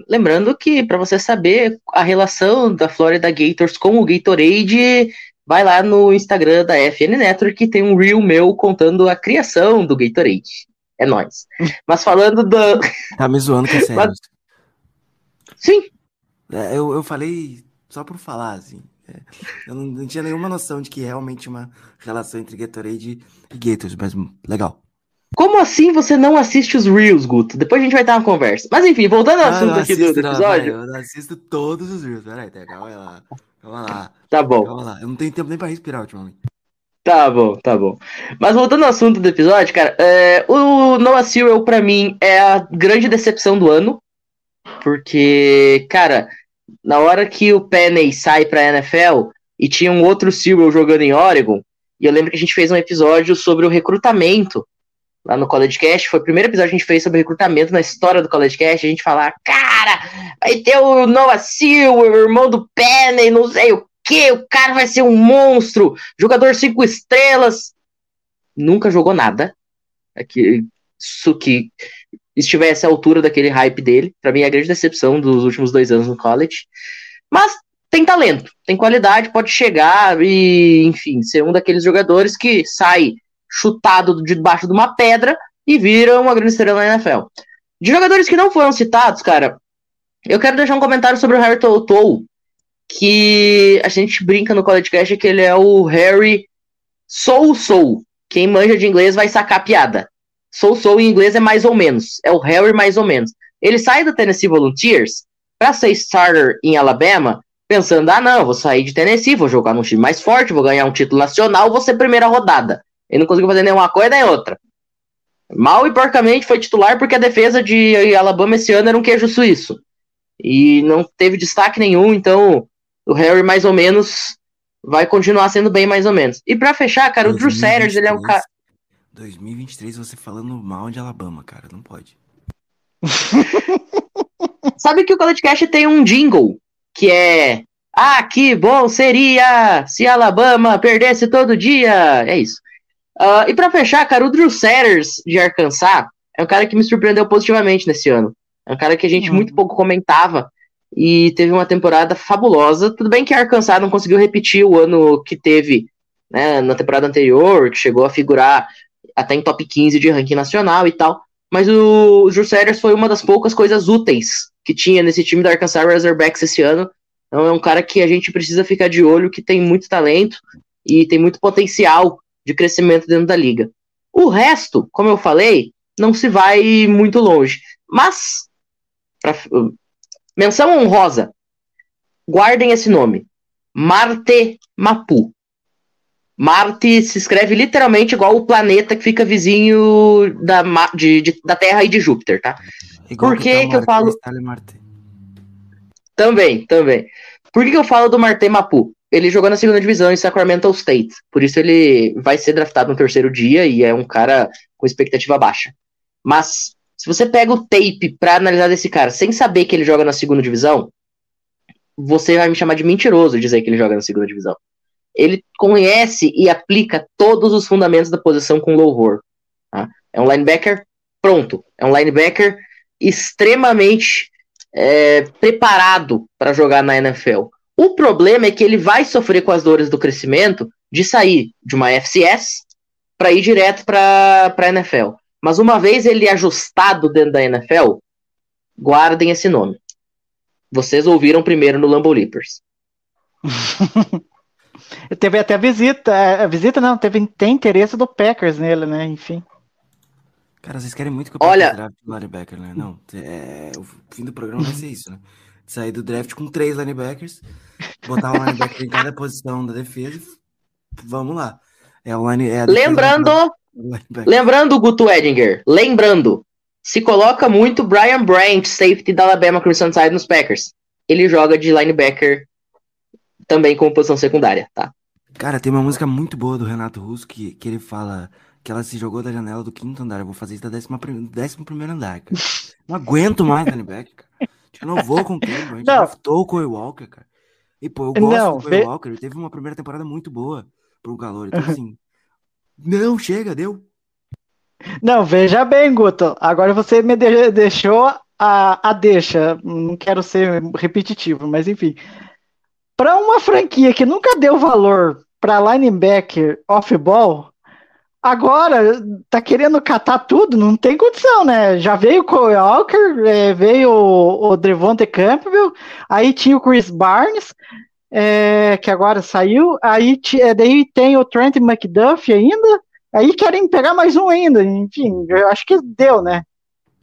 Speaker 5: Lembrando que, para você saber a relação da Florida Gators com o Gatorade, vai lá no Instagram da FN Network, que tem um reel meu contando a criação do Gatorade. É nóis. <laughs> Mas falando do.
Speaker 4: Tá me zoando que é sério.
Speaker 5: Mas- Sim,
Speaker 4: É, eu, eu falei só por falar, assim. É, eu não, não tinha nenhuma noção de que realmente uma relação entre Gatorade e Gators, mas hum, legal.
Speaker 5: Como assim você não assiste os Reels, Guto? Depois a gente vai ter uma conversa. Mas enfim, voltando ao
Speaker 4: Ah,
Speaker 5: assunto aqui do,
Speaker 4: assisto,
Speaker 5: do
Speaker 4: não,
Speaker 5: episódio.
Speaker 4: peraí, eu assisto todos os Reels. Peraí, tá, calma lá. Calma lá,
Speaker 5: Tá bom,
Speaker 4: calma lá. Eu não tenho tempo nem pra respirar ultimamente.
Speaker 5: tá bom, tá bom. Mas voltando ao assunto do episódio, cara, é, o Noah Sewell, pra mim, é a grande decepção do ano. Porque, cara, na hora que o Penny sai pra NFL e tinha um outro Sewell jogando em Oregon, e eu lembro que a gente fez um episódio sobre o recrutamento lá no College Cast, foi o primeiro episódio que a gente fez sobre recrutamento na história do College Cast, a gente falar, cara, vai ter o Noah Sewell, o irmão do Penny, não sei o que, o cara vai ser um monstro, jogador cinco estrelas, nunca jogou nada, Aqui, isso que estivesse à altura daquele hype dele, pra mim é a grande decepção dos últimos dois anos no college, mas tem talento, tem qualidade, pode chegar e, enfim, ser um daqueles jogadores que sai chutado de debaixo de uma pedra e vira uma grande estrela na NFL. De jogadores que não foram citados, cara, eu quero deixar um comentário sobre o Harry Toto, que a gente brinca no College Cast que ele é o Harry Soul Soul. Quem manja de inglês vai sacar a piada. Soul Soul em inglês é mais ou menos, é o Harry mais ou menos. Ele sai do Tennessee Volunteers para ser starter em Alabama, pensando: ah, não, vou sair de Tennessee, vou jogar num time mais forte, vou ganhar um título nacional, vou ser primeira rodada. Ele não conseguiu fazer nenhuma coisa nem outra. Mal e porcamente foi titular porque a defesa de Alabama esse ano era um queijo suíço. E não teve destaque nenhum, então o Harry mais ou menos vai continuar sendo bem mais ou menos. E pra fechar, cara, o Drew Sanders, ele é um cara
Speaker 4: 2023 você falando mal de Alabama, cara, não pode. <laughs>
Speaker 5: Sabe que o College Cash tem um jingle que é Ah, que bom seria se Alabama perdesse todo dia. É isso. Ah, e pra fechar, cara, o Drew Sanders de Arkansas é um cara que me surpreendeu positivamente nesse ano. É um cara que a gente
Speaker 6: Uhum.
Speaker 5: muito pouco comentava e teve uma temporada fabulosa. Tudo bem que Arkansas não conseguiu repetir o ano que teve né, na temporada anterior, que chegou a figurar até em top 15 de ranking nacional e tal. Mas o Drew Sanders foi uma das poucas coisas úteis que tinha nesse time da Arkansas Razorbacks esse ano. Então é um cara que a gente precisa ficar de olho, que tem muito talento e tem muito potencial de crescimento dentro da liga. O resto, como eu falei, não se vai muito longe. Mas, pra, menção honrosa, guardem esse nome: Marte Mapu. Marte se escreve literalmente igual o planeta que fica vizinho da, de- de- da Terra e de Júpiter, tá?
Speaker 4: Igual
Speaker 5: Por que
Speaker 4: tá o
Speaker 5: que eu falo-. Também, também. Por que, que eu falo do Marte Mapu? Ele jogou na segunda divisão em Sacramento State. Por isso ele vai ser draftado no terceiro dia e é um cara com expectativa baixa. Mas se você pega o tape pra analisar desse cara sem saber que ele joga na segunda divisão, você vai me chamar de mentiroso dizer que ele joga na segunda divisão. Ele conhece e aplica todos os fundamentos da posição com louvor. tá? É um linebacker pronto. É um linebacker extremamente é, preparado para jogar na NFL. O problema é que ele vai sofrer com as dores do crescimento de sair de uma FCS para ir direto para a NFL. Mas uma vez ele ajustado dentro da NFL, guardem esse nome. Vocês ouviram primeiro no Lambeau Leapers. <laughs>
Speaker 6: Teve até visita, é, visita não, teve tem interesse do Packers nele, né? Enfim.
Speaker 4: Cara, vocês querem muito que eu
Speaker 5: Olha-
Speaker 4: draft do linebacker, né? Não, é, o fim do programa vai ser isso, né? Sair do draft com três linebackers, botar um linebacker em cada posição da defesa vamos lá. É o line, é
Speaker 5: Lembrando,
Speaker 4: do linebacker.
Speaker 5: lembrando, Guto Edinger, lembrando, se coloca muito Brian Branch, safety da Alabama Crimson Tide nos Packers. Ele joga de linebacker também como posição secundária, tá?
Speaker 4: Cara, tem uma música muito boa do Renato Russo que, que ele fala que ela se jogou da janela do quinto andar. Eu vou fazer isso da décima, décimo primeiro andar, cara. Não aguento mais linebacker, cara. A gente renovou com o Campbell, a gente
Speaker 6: Não.
Speaker 4: draftou o Corey Walker, cara. E, pô, eu gosto
Speaker 6: Não,
Speaker 4: do
Speaker 6: vê-
Speaker 4: Walker. Ele teve uma primeira temporada muito boa pro calor. Então, assim. Não, chega, deu.
Speaker 6: Não, veja bem, Guto. Agora você me de- deixou a, a deixa. Não quero ser repetitivo, mas enfim. Para uma franquia que nunca deu valor para linebacker off-ball, agora tá querendo catar tudo, não tem condição, né? Já veio o Cole Walker, é, veio o, o Devonte Campbell, aí tinha o Chris Barnes, é, que agora saiu, aí é, daí tem o Trent McDuffie ainda, aí querem pegar mais um ainda, enfim, eu acho que deu, né?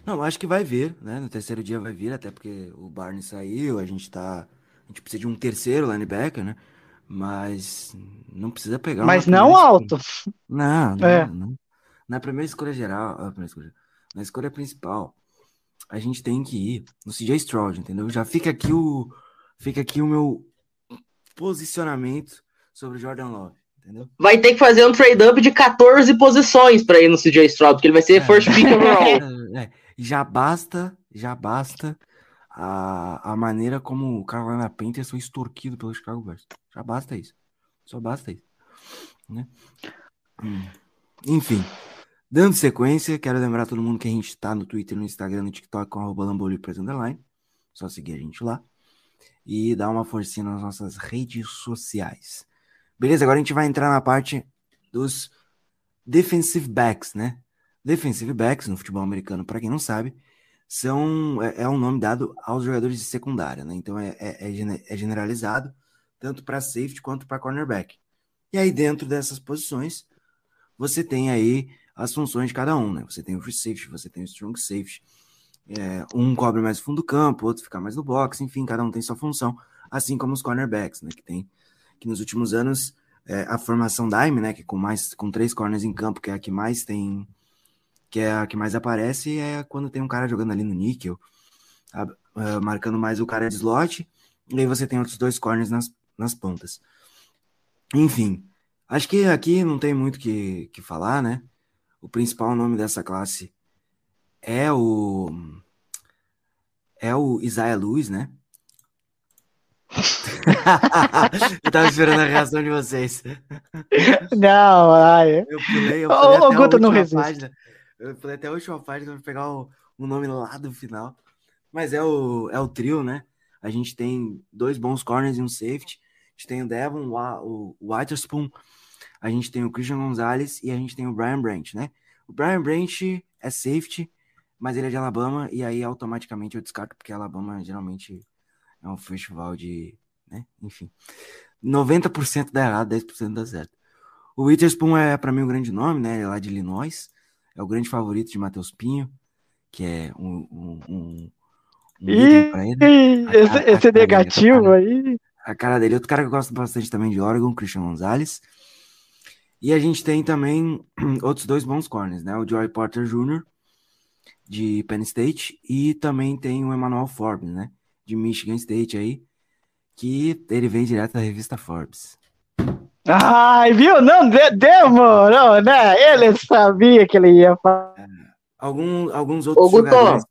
Speaker 4: Não, acho que vai vir, né? No terceiro dia vai vir, até porque o Barney saiu, a gente tá. A gente precisa de um terceiro linebacker, né? Mas não precisa pegar
Speaker 6: Mas não
Speaker 4: primeira
Speaker 6: alto.
Speaker 4: escolha. Não, não,
Speaker 6: É.
Speaker 4: não. Na primeira escolha geral, ah, primeira escolha, na escolha principal, a gente tem que ir no CJ Stroud, entendeu? Já fica aqui o fica aqui o meu posicionamento sobre o Jordan Love, entendeu?
Speaker 5: Vai ter que fazer um trade-up de 14 posições pra ir no CJ Stroud, porque ele vai ser
Speaker 4: É.
Speaker 5: first pick overall. <laughs>
Speaker 4: É, já basta, já basta a, a maneira como o Carolina Panthers foi extorquido pelo Chicago Bears. Já basta isso. Só basta isso. Né? Hum. Enfim, dando sequência, quero lembrar todo mundo que a gente tá no Twitter, no Instagram, no TikTok com arroba Underline. Só seguir a gente lá. E dar uma forcinha nas nossas redes sociais. Beleza? Agora a gente vai entrar na parte dos defensive backs, né? Defensive backs no futebol americano, para quem não sabe, são é, é um nome dado aos jogadores de secundária, né? Então é, é, é é generalizado tanto para safety quanto para cornerback. E aí dentro dessas posições você tem aí as funções de cada um, né? Você tem o free safety, você tem o strong safety. É, um cobre mais fundo do campo, outro fica mais no box, enfim, cada um tem sua função, assim como os cornerbacks, né? Que tem que nos últimos anos é, a formação dime, né? Que com mais com três corners em campo, que é a que mais tem que é a que mais aparece, é quando tem um cara jogando ali no níquel, a- marcando mais o cara de slot, e aí você tem outros dois corners nas, nas pontas. Enfim, acho que aqui não tem muito o que, que falar, né? O principal nome dessa classe é o. É o Isaiah Lewis, né? <laughs> eu tava esperando a reação de vocês.
Speaker 6: Não, ai.
Speaker 4: Eu pulei, eu
Speaker 6: Ô,
Speaker 4: pulei
Speaker 6: ô,
Speaker 4: até a
Speaker 6: Guto, não resiste.
Speaker 4: página. Eu pulei até a última página pra pegar o, o nome lá do final. Mas é o, é o trio, né? A gente tem dois bons corners e um safety. A gente tem o Devon, o, Witherspoon, a gente tem o Christian Gonzalez e a gente tem o Brian Branch, né? O Brian Branch é safety, mas ele é de Alabama e aí automaticamente eu descarto porque Alabama geralmente é um festival de, né? Enfim. 90% dá errado, 10% dá certo. O Witherspoon é para mim um grande nome, né? Ele é lá de Illinois. É o grande favorito de Matheus Pinho, que é um, um, um, um
Speaker 6: Esse, esse
Speaker 4: dele,
Speaker 6: negativo aí.
Speaker 4: A cara dele. Outro cara que eu gosto bastante também de Oregon, Christian Gonzalez. E a gente tem também <clears throat> outros dois bons corners, né? O Joey Porter Jr., de Penn State, e também tem o Emmanuel Forbes, né? De Michigan State aí, que ele vem direto da revista Forbes.
Speaker 6: Ai, viu? Não de- demorou, né? Ele sabia que ele ia falar.
Speaker 4: Algum, alguns outros
Speaker 5: Ô,
Speaker 4: jogadores.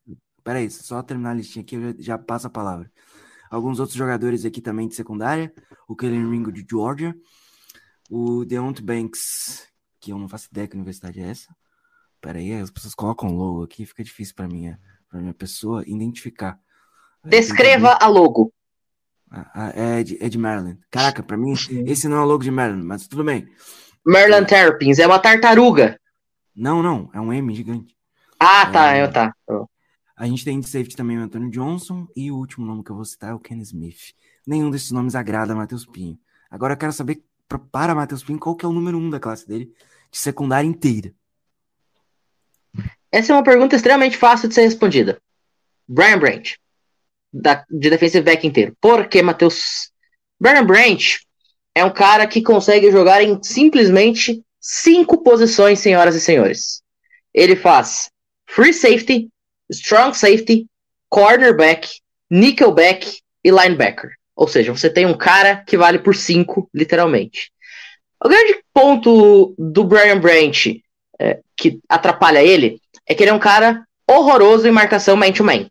Speaker 4: Peraí, só terminar a listinha aqui, eu já, já passo a palavra. Alguns outros jogadores aqui também de secundária. O Kellen Ringo de Georgia. O Deont Banks, que eu não faço ideia que universidade é essa. Peraí, as pessoas colocam logo aqui, fica difícil para minha, pra minha pessoa identificar. Aí que
Speaker 5: Descreva a logo.
Speaker 4: Ah, ah, é, de, é de Maryland. Caraca, pra mim, esse não é o logo de Maryland, mas tudo bem.
Speaker 5: Maryland Terrapins, é uma tartaruga.
Speaker 4: Não, não, é um M gigante.
Speaker 5: Ah, tá,
Speaker 4: É.
Speaker 5: eu tá.
Speaker 4: A gente tem de safety também o Anthony Johnson e o último nome que eu vou citar é o Ken Smith. Nenhum desses nomes agrada a Matheus Pinho. Agora eu quero saber pra- para Matheus Pinho qual que é o número um da classe dele de secundária inteira.
Speaker 5: Essa é uma pergunta extremamente fácil de ser respondida. Brian Branch, da, de defensive back inteiro. Por que, Matheus? Brian Branch é um cara que consegue jogar em simplesmente cinco posições, senhoras e senhores. Ele faz free safety, strong safety, cornerback, nickelback e linebacker. Ou seja, você tem um cara que vale por cinco, literalmente. O grande ponto do Brian Branch é, que atrapalha ele é que ele é um cara horroroso em marcação man-to-man. O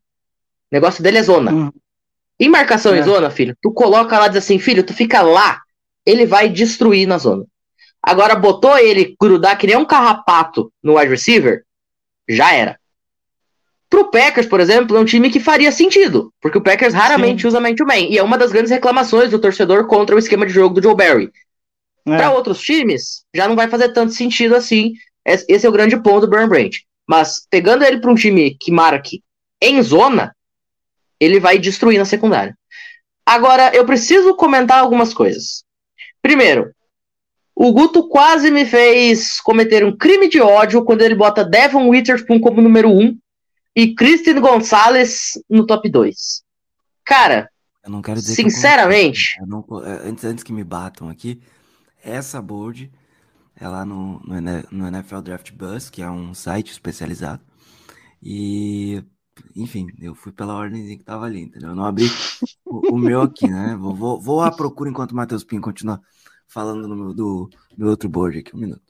Speaker 5: negócio dele é zona.
Speaker 6: Hum.
Speaker 5: Em marcação
Speaker 6: É.
Speaker 5: em zona, filho, tu coloca lá, diz assim, filho, tu fica lá, ele vai destruir na zona. Agora, botou ele grudar que nem um carrapato no wide receiver, já era. Pro Packers, por exemplo, é um time que faria sentido, porque o Packers raramente usa man-to-man, e é uma das grandes reclamações do torcedor contra o esquema de jogo do Joe Barry.
Speaker 6: É.
Speaker 5: Para outros times, já não vai fazer tanto sentido assim. Es- Esse é o grande ponto do Burn Branch. Mas pegando ele para um time que marque em zona, ele vai destruir na secundária. Agora, eu preciso comentar algumas coisas. Primeiro, o Guto quase me fez cometer um crime de ódio quando ele bota Devon Witherspoon como número 1 um e Christian Gonzalez no top 2. Cara,
Speaker 4: Eu não quero dizer que
Speaker 5: Sinceramente?
Speaker 4: eu não é, antes, antes que me batam aqui, essa board é lá no, no NFL Draft Bus, que é um site especializado. E, enfim, eu fui pela ordem que tava ali, entendeu? Eu não abri o, o meu aqui, né? Vou, vou, vou à procura enquanto o Matheus Pinho continua falando no meu, do meu outro board aqui, um minuto.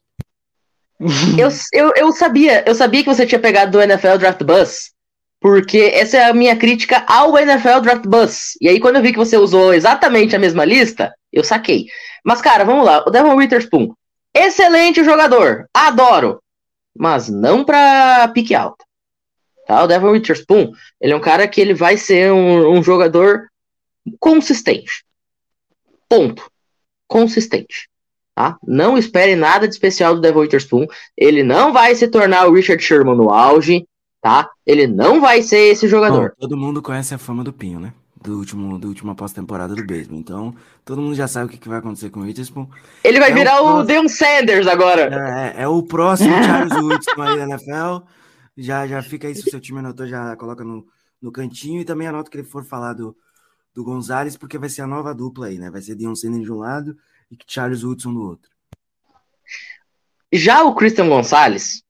Speaker 5: Eu, eu, eu sabia, eu sabia que você tinha pegado do NFL Draft Bus, porque essa é a minha crítica ao NFL Draft Bus. E aí, quando eu vi que você usou exatamente a mesma lista, eu saquei. Mas, cara, vamos lá. O Devon Witherspoon, excelente jogador, adoro, mas não pra pique alta. Tá? O Devon Witherspoon, ele é um cara que ele vai ser um, um jogador consistente. Ponto. Consistente. Tá? Não espere nada de especial do Devon Witherspoon. Ele não vai se tornar o Richard Sherman no auge, tá? Ele não vai ser esse jogador.
Speaker 4: Bom, todo mundo conhece a fama do Pinho, né? Do último, do última pós-temporada do beisebol. Então, todo mundo já sabe o que, que vai acontecer com o Witherspoon.
Speaker 5: Ele vai
Speaker 4: é
Speaker 5: virar
Speaker 4: o
Speaker 5: o Deion Sanders agora.
Speaker 4: É, é o próximo <laughs> Charles Woodson aí da NFL. Já, já fica aí, se o seu time anotou, já coloca no, no cantinho. E também anota que ele for falar do, do Gonzalez, porque vai ser a nova dupla aí, né? Vai ser Dion Sanders de um lado e Charles Woodson do outro.
Speaker 5: Já o Christian Gonzalez,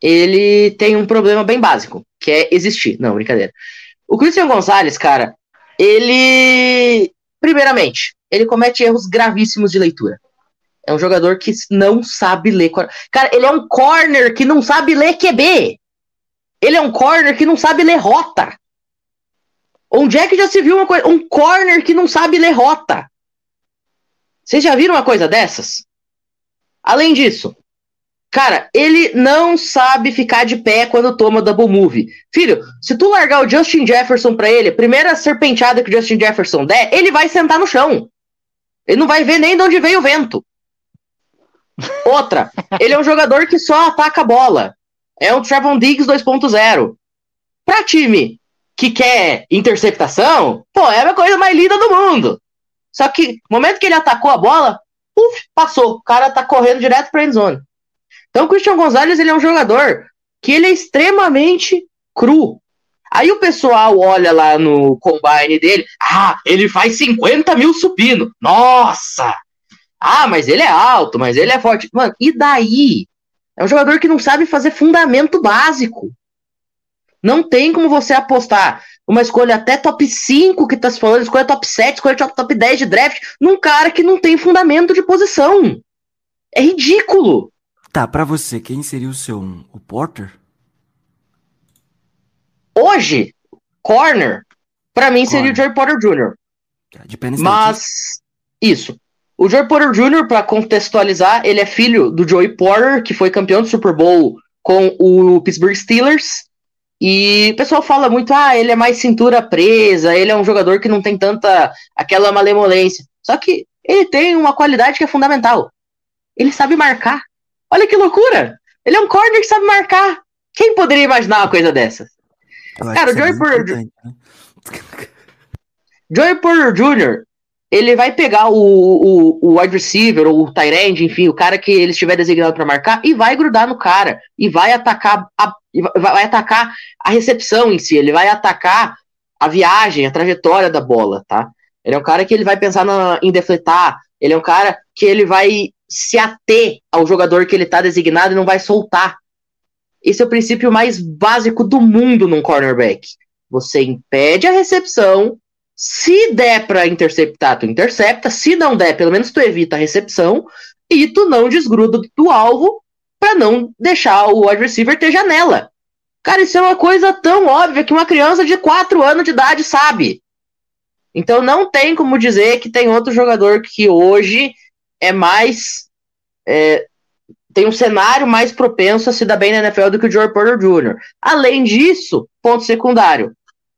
Speaker 5: ele tem um problema bem básico, que é existir. Não, brincadeira. O Christian Gonzalez, cara, ele. Primeiramente, ele comete erros gravíssimos de leitura. É um jogador que não sabe ler. Cara, ele é um corner que não sabe ler QB. Ele é um corner que não sabe ler rota. Onde é que já se viu uma coisa? Um corner que não sabe ler rota. Vocês já viram uma coisa dessas? Além disso, cara, ele não sabe ficar de pé quando toma double move. Filho, se tu largar o Justin Jefferson pra ele, primeira serpenteada que o Justin Jefferson der, ele vai sentar no chão. Ele não vai ver nem de onde veio o vento. Outra, ele é um jogador que só ataca a bola. É um Trevon Diggs 2.0. Pra time que quer interceptação, pô, é a coisa mais linda do mundo. Só que, no momento que ele atacou a bola, puf, passou. O cara tá correndo direto pra endzone. Então o Christian Gonzalez, ele é um jogador que ele é extremamente cru. Aí o pessoal olha lá no combine dele, ah, ele faz 50 mil supino. Nossa! Ah, mas ele é alto, mas ele é forte. Mano, e daí? É um jogador que não sabe fazer fundamento básico. Não tem como você apostar uma escolha até top 5 que tá se falando, escolha top 7, escolha top, top 10 de draft, num cara que não tem fundamento de posição. É ridículo.
Speaker 4: Tá, pra você, quem seria o seu um? O Porter?
Speaker 5: Hoje, corner, pra mim seria
Speaker 4: Corner.
Speaker 5: o Joey Porter Jr.
Speaker 4: De Penn.
Speaker 5: Mas, isso. O Joey Porter Jr., pra contextualizar, ele é filho do Joey Porter, que foi campeão do Super Bowl com o Pittsburgh Steelers. E o pessoal fala muito, ah, ele é mais cintura presa, ele é um jogador que não tem tanta aquela malemolência. Só que ele tem uma qualidade que é fundamental. Ele sabe marcar. Olha que loucura! Ele é um corner que sabe marcar. Quem poderia imaginar uma coisa dessa? Cara, o
Speaker 4: é
Speaker 5: Joey
Speaker 4: bem
Speaker 5: Porter-
Speaker 4: né? <laughs>
Speaker 5: Joey Porter Jr., ele vai pegar o, o, o wide receiver, ou o tight end, enfim, o cara que ele estiver designado para marcar, e vai grudar no cara, e vai atacar a, e vai, atacar a recepção em si, ele vai atacar a viagem, a trajetória da bola, tá? Ele é um cara que ele vai pensar na- em defletar, ele é um cara que ele vai se ater ao jogador que ele tá designado e não vai soltar. Esse é o princípio mais básico do mundo num cornerback. Você impede a recepção, Se der pra interceptar, tu intercepta. Se não der, pelo menos tu evita a recepção. E tu não desgruda do alvo pra não deixar o wide receiver ter janela. Cara, isso é uma coisa tão óbvia que uma criança de 4 anos de idade sabe. Então não tem como dizer que tem outro jogador que hoje é mais. é, tem um cenário mais propenso a se dar bem na NFL do que o Joey Porter Jr. Além disso, ponto secundário.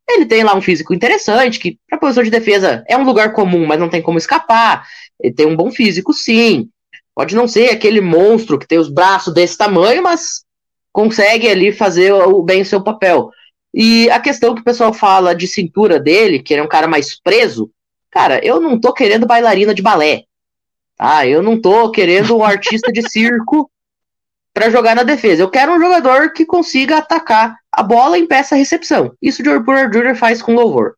Speaker 5: Ele tem lá um físico interessante, que para posição de defesa é um lugar comum, mas não tem como escapar. Ele tem um bom físico, sim. Pode não ser aquele monstro que tem os braços desse tamanho, mas consegue ali fazer o, bem o seu papel. E a questão que o pessoal fala de cintura dele, que ele é um cara mais preso, cara, eu não tô querendo bailarina de balé. Tá? Eu não tô querendo um artista de circo <laughs> para jogar na defesa. Eu quero um jogador que consiga atacar a bola em peça recepção. Isso o Porter Jr. faz com louvor.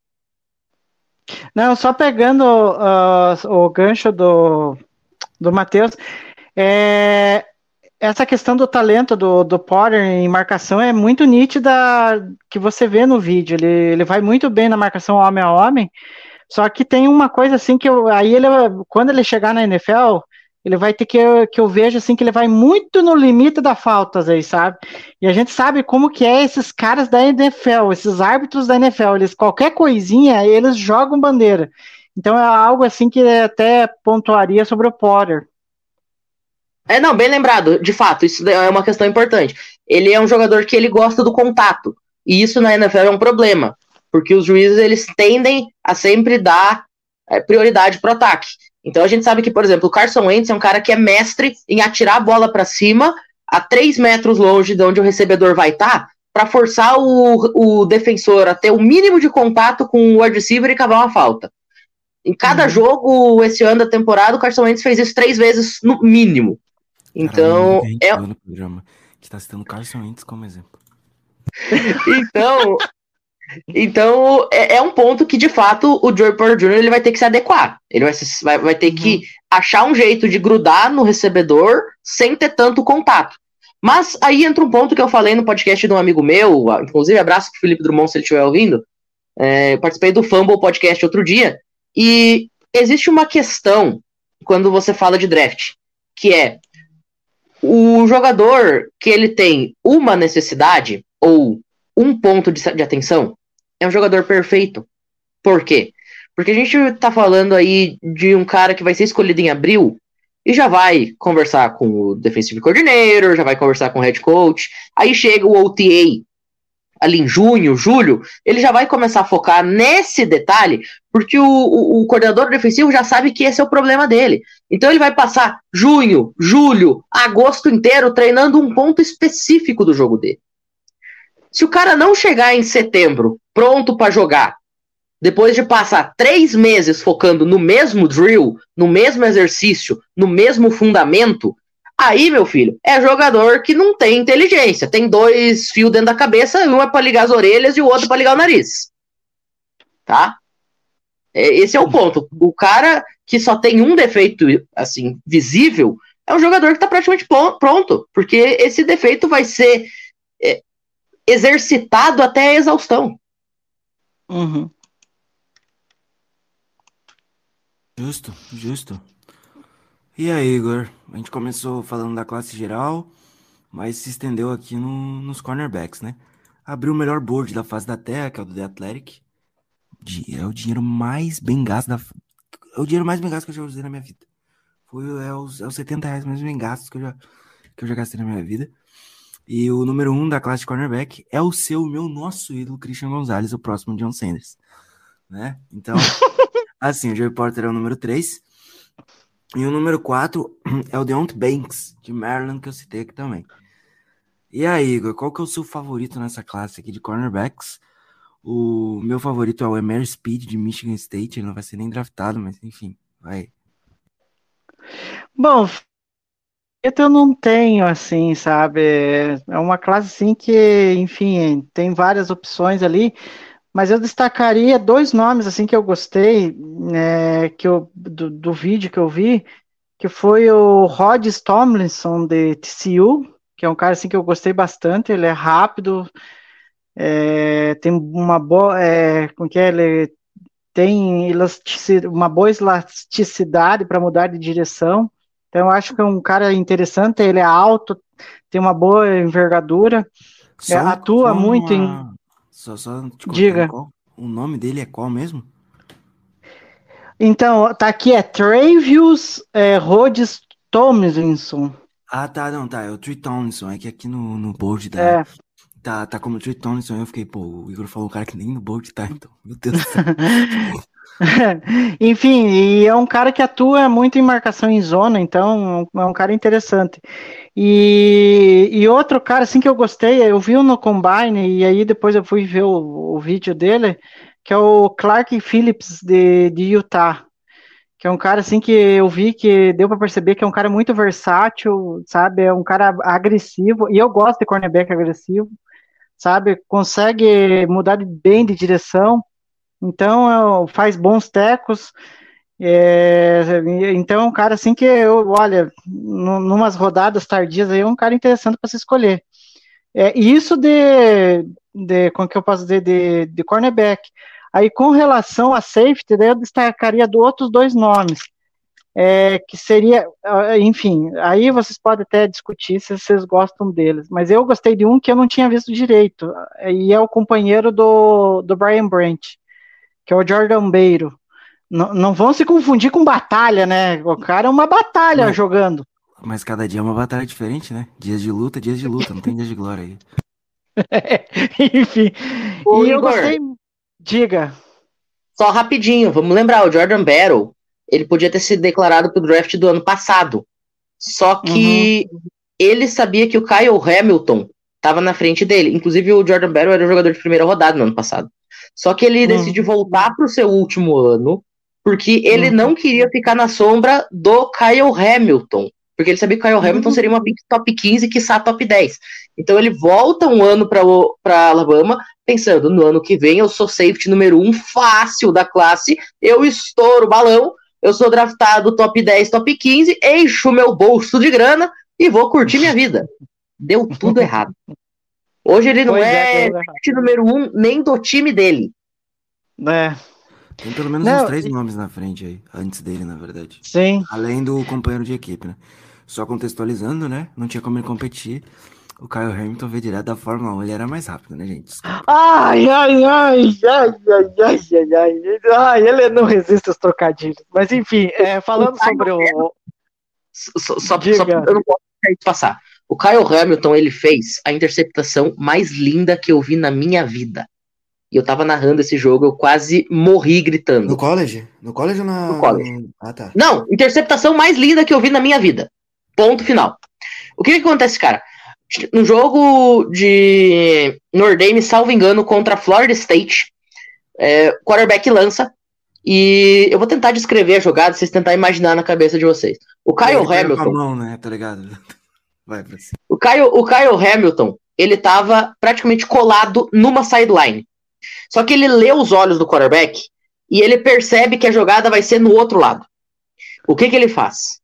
Speaker 6: Não, só pegando ah, o gancho do, do Matheus, é, essa questão do talento do, do Potter em marcação é muito nítida que você vê no vídeo. Ele, ele vai muito bem na marcação homem a homem. Só que tem uma coisa assim que eu, aí ele, quando ele chegar na NFL, ele vai ter que, que eu vejo assim que ele vai muito no limite da faltas aí, sabe? E a gente sabe como que é esses caras da NFL, esses árbitros da NFL, eles qualquer coisinha, eles jogam bandeira. Então é algo assim que até pontuaria sobre o Potter.
Speaker 5: É, não, bem lembrado. De fato, isso é uma questão importante. Ele é um jogador que ele gosta do contato. E isso na NFL é um problema. Porque os juízes, eles tendem a sempre dar é, prioridade pro ataque. Então a gente sabe que, por exemplo, o Carson Wentz é um cara que é mestre em atirar a bola para cima a 3 metros longe de onde o recebedor vai estar, tá, para forçar o, o defensor a ter o mínimo de contato com o wide receiver e cavar uma falta. Em cada
Speaker 4: Uhum.
Speaker 5: jogo, esse ano da temporada, o Carson Wentz fez isso três vezes no mínimo. Então,
Speaker 4: Caralho,
Speaker 5: é,
Speaker 4: no programa que tá citando Carson Wentz como exemplo. <laughs> <laughs>
Speaker 5: então, então é, é um ponto que, de fato, o Joey Porter Jr. ele vai ter que se adequar. Ele vai, se- vai, vai ter que achar um jeito de grudar no recebedor sem ter tanto contato. Mas aí entra um ponto que eu falei no podcast de um amigo meu, inclusive abraço pro Felipe Drummond se ele estiver ouvindo. É, participei do Fumble Podcast outro dia, e existe uma questão quando você fala de draft, que é o jogador que ele tem uma necessidade ou um ponto de, de atenção é um jogador perfeito. Por quê? Porque a gente tá falando aí de um cara que vai ser escolhido em abril e já vai conversar com o defensive coordinator, já vai conversar com o head coach. Aí chega o OTA ali em junho, julho, ele já vai começar a focar nesse detalhe, porque o, o, o coordenador defensivo já sabe que esse é o problema dele. Então ele vai passar junho, julho, agosto inteiro treinando um ponto específico do jogo dele. Se o cara não chegar em setembro pronto para jogar, depois de passar três meses focando no mesmo drill, no mesmo exercício, no mesmo fundamento, aí, meu filho, é jogador que não tem inteligência. Tem dois fios dentro da cabeça, um é para ligar as orelhas e o outro para ligar o nariz. Tá? É, Esse é o ponto. O cara que só tem um defeito, assim, visível, é um jogador que tá praticamente pronto, porque esse defeito vai ser é, exercitado até a exaustão.
Speaker 6: Uhum.
Speaker 4: Justo, justo. E aí, Igor? A gente começou falando da classe geral, mas se estendeu aqui no- nos cornerbacks, né? Abriu o melhor board da face da Terra, que é o do The Athletic. É o dinheiro mais bem gasto da. É o dinheiro mais bem gasto que eu já usei na minha vida. Foi é os, é os 70 reais mais bem gastos que eu já, que eu já gastei na minha vida. E o número um da classe de cornerback é o seu, meu nosso ídolo, Christian Gonzalez, o próximo John Sanders. Né? Então, <laughs> assim, o Joey Porter é o número 3. E o número 4 <clears throat> é o Deontay Banks, de Maryland, que eu citei aqui também. E aí, Igor, qual que é o seu favorito nessa classe aqui de cornerbacks? O meu favorito é o Emery Speed, de Michigan State. Ele não vai ser nem draftado, mas enfim, vai.
Speaker 6: Bom, eu não tenho assim, sabe? É uma classe assim que, enfim, tem várias opções ali, mas eu destacaria dois nomes assim que eu gostei, né, que eu, do, do vídeo que eu vi, que foi o Rod Tomlinson de TCU, que é um cara assim que eu gostei bastante. Ele é rápido, é, tem uma boa, é, como que é? Ele tem uma boa elasticidade para mudar de direção. Então, eu acho que é um cara interessante. Ele é alto, tem uma boa envergadura.
Speaker 4: Só
Speaker 6: É, atua
Speaker 4: só
Speaker 6: muito em-
Speaker 4: uma- Só, só te
Speaker 6: Diga.
Speaker 4: qual- O nome dele é qual mesmo?
Speaker 6: Então, tá aqui é Travius é, Rhodes Tomlinson.
Speaker 4: Ah, tá, não, tá. É o Tree Tomlinson. É que aqui no, no board da,
Speaker 6: É,
Speaker 4: Tá, tá como Trey Tomlinson, eu fiquei, pô, o Igor falou um cara que nem no Bolt tá, então. Meu Deus do céu. <laughs> <laughs>
Speaker 6: Enfim, e é um cara que atua muito em marcação em zona, então é um cara interessante. E, e outro cara, assim, que eu gostei, eu vi no Combine, e aí depois eu fui ver o, o vídeo dele, que é o Clark Phillips de, de Utah. Que é um cara, assim, que eu vi que deu para perceber que é um cara muito versátil, sabe? É um cara agressivo, e eu gosto de cornerback agressivo, sabe? Consegue mudar bem de direção. Então, é, faz bons tecos. É, então, é um cara assim que eu, olha, nu- numas rodadas tardias aí, é um cara interessante para se escolher. É, isso de, de, como que eu posso dizer, de, de cornerback. Aí, com relação a safety, daí eu destacaria do outros dois nomes, é, que seria, ah, enfim, aí vocês podem até discutir se vocês gostam deles, mas eu gostei de um que eu não tinha visto direito, e é o companheiro do, do Brian Branch, que é o Jordan Beiro. Não, não vão se confundir com batalha, né? O cara é uma batalha
Speaker 4: Não.
Speaker 6: jogando.
Speaker 4: Mas cada dia é uma batalha diferente, né? Dias de luta, dias de luta, não tem dias de glória aí. <laughs>
Speaker 6: Enfim.
Speaker 5: Ô,
Speaker 6: e eu
Speaker 5: Igor.
Speaker 6: gostei. Diga.
Speaker 5: Só rapidinho, vamos lembrar, o Jordan Battle, ele podia ter sido declarado pro draft do ano passado. Só que ele sabia que o Kyle Hamilton estava na frente dele. Inclusive, o Jordan Battle era o jogador de primeira rodada no ano passado. Só que ele
Speaker 6: Uhum.
Speaker 5: decidiu voltar pro seu último ano, porque ele
Speaker 6: Uhum.
Speaker 5: não queria ficar na sombra do Kyle Hamilton. Porque ele sabia que o Kyle Hamilton
Speaker 6: Uhum.
Speaker 5: seria uma pick top 15, quiçá top 10. Então ele volta um ano para Alabama, pensando, no ano que vem eu sou safety número um fácil da classe, eu estouro o balão, eu sou draftado top 10, top 15, encho meu bolso de grana e vou curtir minha vida. Deu tudo <laughs> errado. Hoje ele não
Speaker 6: pois
Speaker 5: é,
Speaker 6: é,
Speaker 5: é. número um nem do time dele.
Speaker 6: né?
Speaker 4: Tem pelo menos
Speaker 6: não,
Speaker 4: uns três
Speaker 6: e...
Speaker 4: nomes na frente aí, antes dele, na verdade.
Speaker 6: Sim.
Speaker 4: Além do companheiro de equipe, né? Só contextualizando, né? Não tinha como ele competir. O Kyle Hamilton veio direto da Fórmula 1, ele era mais rápido, né, gente? Desculpa.
Speaker 6: Ai, ai, ai, ai, ai, ai, ai, ai, ele não resiste aos trocadilhos. Mas enfim, é, falando sobre o.
Speaker 5: Só, só,
Speaker 6: só,
Speaker 5: só eu não posso deixar isso passar. O Kyle Hamilton, ele fez a interceptação mais linda que eu vi na minha vida. E eu tava narrando esse jogo, eu quase morri gritando.
Speaker 4: No college? No college ou na.
Speaker 5: No college.
Speaker 4: Ah, tá.
Speaker 5: Não, interceptação mais linda que eu vi na minha vida. Ponto final. O que, que acontece, cara? No jogo de Notre Dame, salvo engano, contra Florida State, é, o quarterback lança. E eu vou tentar descrever a jogada, vocês tentar imaginar na cabeça de vocês. O Kyle Hamilton.
Speaker 4: Mão, né? Tá ligado? Vai.
Speaker 5: O Kyle, o Kyle Hamilton, ele tava praticamente colado numa sideline. Só que ele lê os olhos do quarterback e ele percebe que a jogada vai ser no outro lado. O que que ele faz?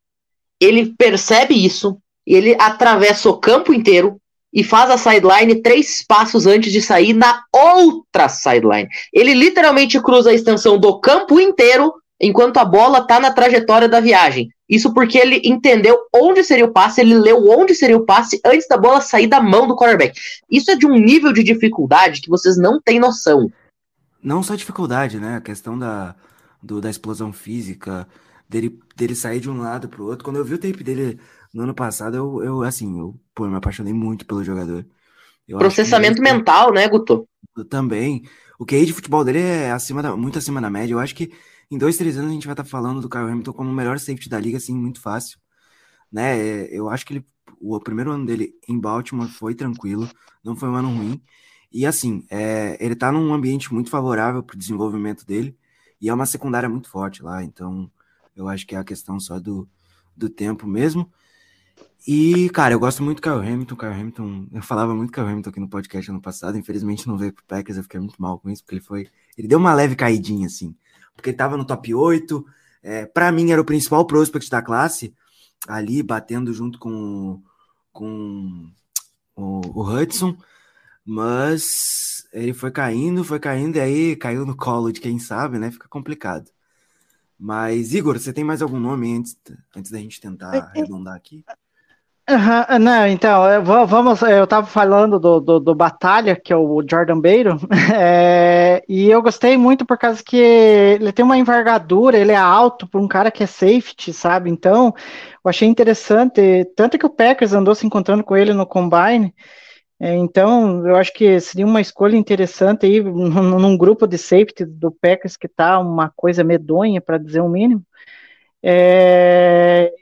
Speaker 5: Ele percebe isso, ele atravessa o campo inteiro e faz a sideline três passos antes de sair na outra sideline. Ele literalmente cruza a extensão do campo inteiro enquanto a bola tá na trajetória da viagem. Isso porque ele entendeu onde seria o passe, ele leu onde seria o passe antes da bola sair da mão do quarterback. Isso é de um nível de dificuldade que vocês não têm noção.
Speaker 4: Não só dificuldade, né? A questão da, do- da explosão física, dele, dele sair de um lado pro outro. Quando eu vi o tape dele no ano passado, eu, eu assim, eu, pô, eu me apaixonei muito pelo jogador. Eu
Speaker 5: Processamento
Speaker 4: ele-
Speaker 5: mental, né, Guto?
Speaker 4: também. O QI de futebol dele é acima da- muito acima da média. Eu acho que em dois, três anos a gente vai estar falando do Kyle Hamilton como o melhor safety da liga, assim, muito fácil. Né? É, Eu acho que ele, o primeiro ano dele em Baltimore foi tranquilo, não foi um ano ruim. E assim, é, ele tá num ambiente muito favorável pro desenvolvimento dele, e é uma secundária muito forte lá, então eu acho que é a questão só do, do tempo mesmo. E, cara, eu gosto muito do Kyle Hamilton. Kyle Hamilton, eu falava muito do Kyle Hamilton aqui no podcast ano passado. Infelizmente não veio pro Packers, eu fiquei muito mal com isso, porque ele foi. Ele deu uma leve caidinha, assim. Porque ele tava no top 8. É, para mim, era o principal prospect da classe, ali batendo junto com, com o, o Hudson. Mas ele foi caindo, foi caindo, e aí caiu no colo de quem sabe, né? Fica complicado. Mas, Igor, você tem mais algum nome antes, antes da gente tentar arredondar aqui?
Speaker 6: Aham, não, então, eu vamos, eu tava falando do, do, do Batalha, que é o Jordan Beiro, <laughs> é, e eu gostei muito por causa que ele tem uma envergadura, ele é alto para um cara que é safety, sabe? Então, eu achei interessante, tanto que o Packers andou se encontrando com ele no Combine, é, então, eu acho que seria uma escolha interessante aí, num, num grupo de safety do Packers que tá uma coisa medonha, para dizer o mínimo. É,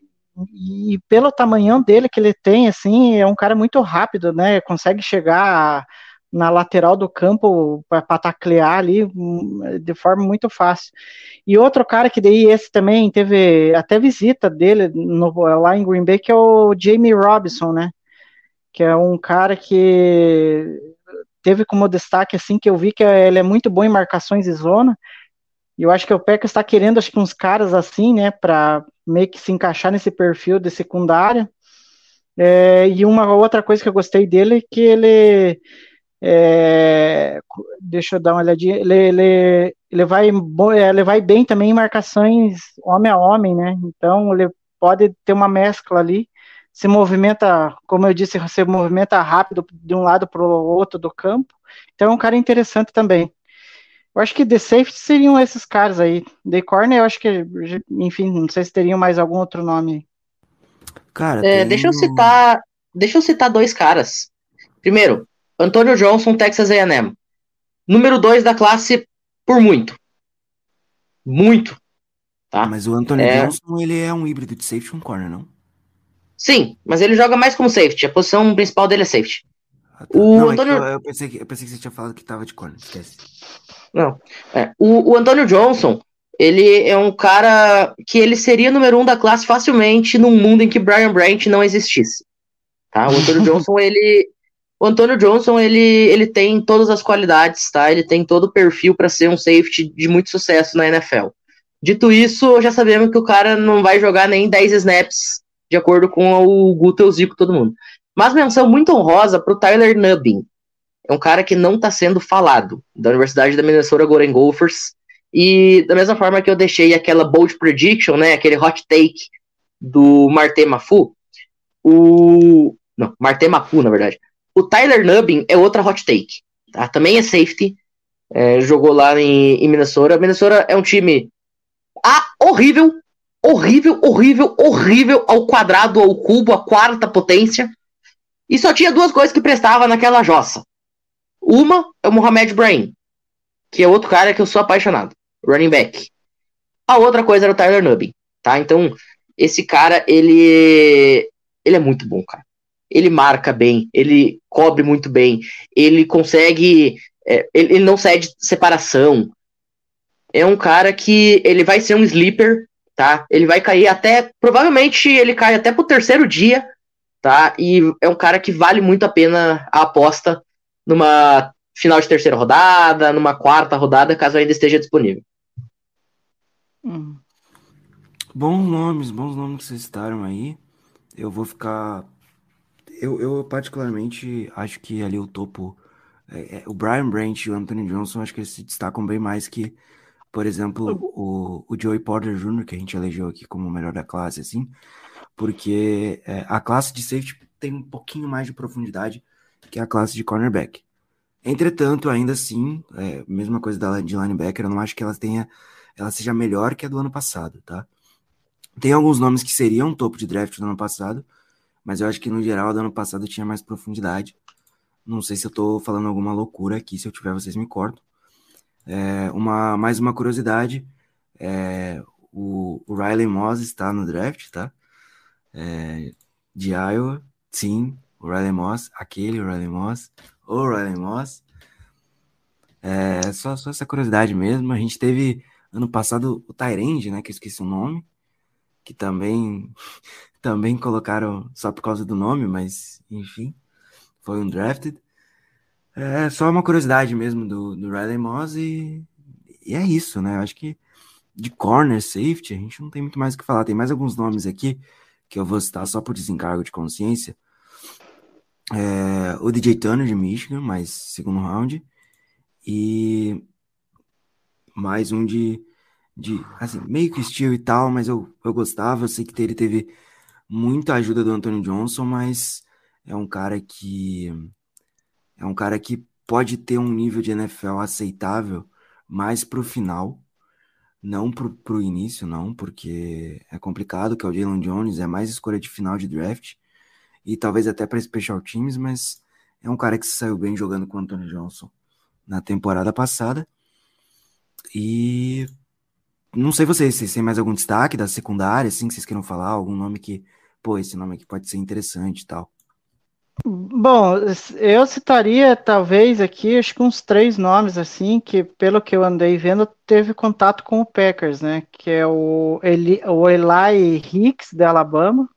Speaker 6: e pelo tamanhão dele que ele tem, assim, é um cara muito rápido, né? Consegue chegar na lateral do campo para taclear ali hum, de forma muito fácil. E outro cara que daí esse também teve até visita dele no, lá em Green Bay, que é o Jamie Robinson, né? Que é um cara que teve como destaque assim que eu vi que ele é muito bom em marcações de zona. E eu acho que o Packers está querendo acho que uns caras assim, né, para meio que se encaixar nesse perfil de secundária. É, e uma outra coisa que eu gostei dele é que ele é, deixa eu dar uma olhadinha, ele, ele, ele, vai, é, ele vai bem também em marcações homem a homem, né? Então ele pode ter uma mescla ali, se movimenta, como eu disse, se movimenta rápido de um lado para o outro do campo. Então é um cara interessante também. Eu acho que de safety seriam esses caras aí. De corner, eu acho que, enfim, não sei se teriam mais algum outro nome.
Speaker 4: Cara,
Speaker 5: É,
Speaker 4: tem
Speaker 5: deixa eu citar, deixa eu citar dois caras. Primeiro, Antônio Johnson, Texas A&M. Número dois da classe por muito. Muito. Tá?
Speaker 4: Mas o Anthony
Speaker 5: É.
Speaker 4: Johnson, ele é um híbrido de safety com corner, não?
Speaker 5: Sim, mas ele joga mais como safety. A posição principal dele é safety.
Speaker 4: Ah, tá.
Speaker 5: O
Speaker 4: não, é
Speaker 5: Antônio-
Speaker 4: eu, eu pensei que, eu pensei que você tinha falado que tava de corner, esquece.
Speaker 5: Não. É, o, o Antônio Johnson, ele é um cara que ele seria número um da classe facilmente num mundo em que Brian Branch não existisse. Tá? O Antônio <laughs> Johnson, ele. O Antônio Johnson, ele, ele tem todas as qualidades, tá? Ele tem todo o perfil para ser um safety de muito sucesso na NFL. Dito isso, já sabemos que o cara não vai jogar nem 10 snaps, de acordo com o Guto e o Zico, todo mundo. Mas menção muito honrosa pro Tyler Nubbin. É um cara que não está sendo falado, da Universidade da Minnesota Golden Gophers. E da mesma forma que eu deixei aquela bold prediction, né, aquele hot take do Marte Mafu, o. Não, Marte Mafu, na verdade. O Tyler Nubbin é outra hot take. Tá? Também é safety. é, jogou lá em, em Minnesota. Minnesota é um time ah, horrível, horrível, horrível, horrível ao quadrado, ao cubo, à quarta potência. E só tinha duas coisas que prestava naquela jossa. Uma é o Mohamed Brahim, que é outro cara que eu sou apaixonado, running back. A outra coisa era o Tyler Nubbin, tá? Então, esse cara, ele ele é muito bom, cara. Ele marca bem, ele cobre muito bem, ele consegue, é, ele, ele não cede separação. É um cara que ele vai ser um sleeper, tá? Ele vai cair até, provavelmente ele cai até pro terceiro dia, tá? E é um cara que vale muito a pena a aposta numa final de terceira rodada, numa quarta rodada, caso ainda esteja disponível.
Speaker 6: Hum.
Speaker 4: Bons nomes, bons nomes que vocês citaram aí. Eu vou ficar. Eu, eu particularmente acho que ali o topo. é, é, o Brian Branch e o Anthony Johnson, acho que eles se destacam bem mais que, por exemplo, o, o Joey Porter Jr., que a gente elegeu aqui como o melhor da classe, assim, porque é, a classe de safety tem um pouquinho mais de profundidade que a classe de cornerback. Entretanto, ainda assim, é, mesma coisa da de linebacker, eu não acho que ela tenha, ela seja melhor que a do ano passado, tá? Tem alguns nomes que seriam topo de draft do ano passado, mas eu acho que no geral do ano passado tinha mais profundidade. Não sei se eu tô falando alguma loucura aqui, se eu tiver vocês me cortam. É, uma, mais uma curiosidade, é, o, o Riley Moss está no draft, tá? É, de Iowa, sim, o Riley Moss, aquele Riley Moss, o Riley Moss. É, só, só essa curiosidade mesmo. A gente teve ano passado o Tyrande, né? Que eu esqueci o nome, que também <laughs> também colocaram só por causa do nome, mas enfim, foi um drafted. É só uma curiosidade mesmo do, do Riley Moss e, e é isso, né? Eu acho que de corner safety a gente não tem muito mais o que falar. Tem mais alguns nomes aqui que eu vou citar só por desencargo de consciência. É, o DJ Turner de Michigan, mais segundo round. E mais um de, de assim, meio que estilo e tal, mas eu, eu gostava. Eu sei que ele teve muita ajuda do Anthony Johnson, mas é um cara que é um cara que pode ter um nível de NFL aceitável mais pro final, não pro, pro início, não, porque é complicado, que é o Jalen Jones, é mais escolha de final de draft, e talvez até para special teams, mas é um cara que saiu bem jogando com o Anthony Johnson na temporada passada. E não sei vocês, vocês têm mais algum destaque da secundária, assim, que vocês queiram falar, algum nome que, pô, esse nome aqui pode ser interessante e tal.
Speaker 6: Bom, eu citaria talvez aqui, acho que uns três nomes assim, que pelo que eu andei vendo, teve contato com o Packers, né? Que é o Eli, o Eli Hicks da Alabama,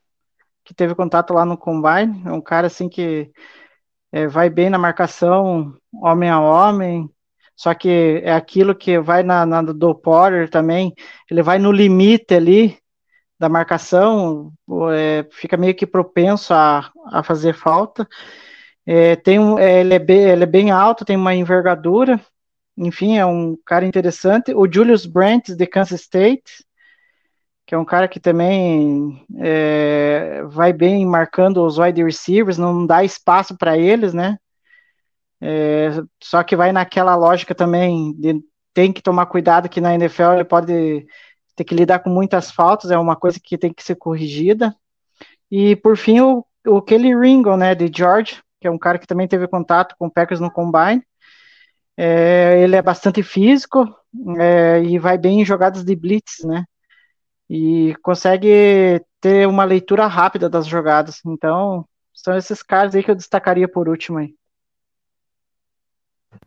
Speaker 6: que teve contato lá no Combine, é um cara assim que é, vai bem na marcação, homem a homem, só que é aquilo que vai na, na do Porter também, ele vai no limite ali, da marcação, é, fica meio que propenso a, a fazer falta. É, tem um, é, ele, é bem, ele é bem alto, tem uma envergadura, enfim, é um cara interessante. O Julius Brandt, de Kansas State, que é um cara que também é, vai bem marcando os wide receivers, não dá espaço para eles, né? É, só que vai naquela lógica também de tem que tomar cuidado que na NFL ele pode ter que lidar com muitas faltas, é uma coisa que tem que ser corrigida. E por fim, o, o Kelly Ringo, né, de George, que é um cara que também teve contato com o Packers no Combine. É, ele é bastante físico é, e vai bem em jogadas de blitz, né? E consegue ter uma leitura rápida das jogadas. Então, são esses caras aí que eu destacaria por último aí.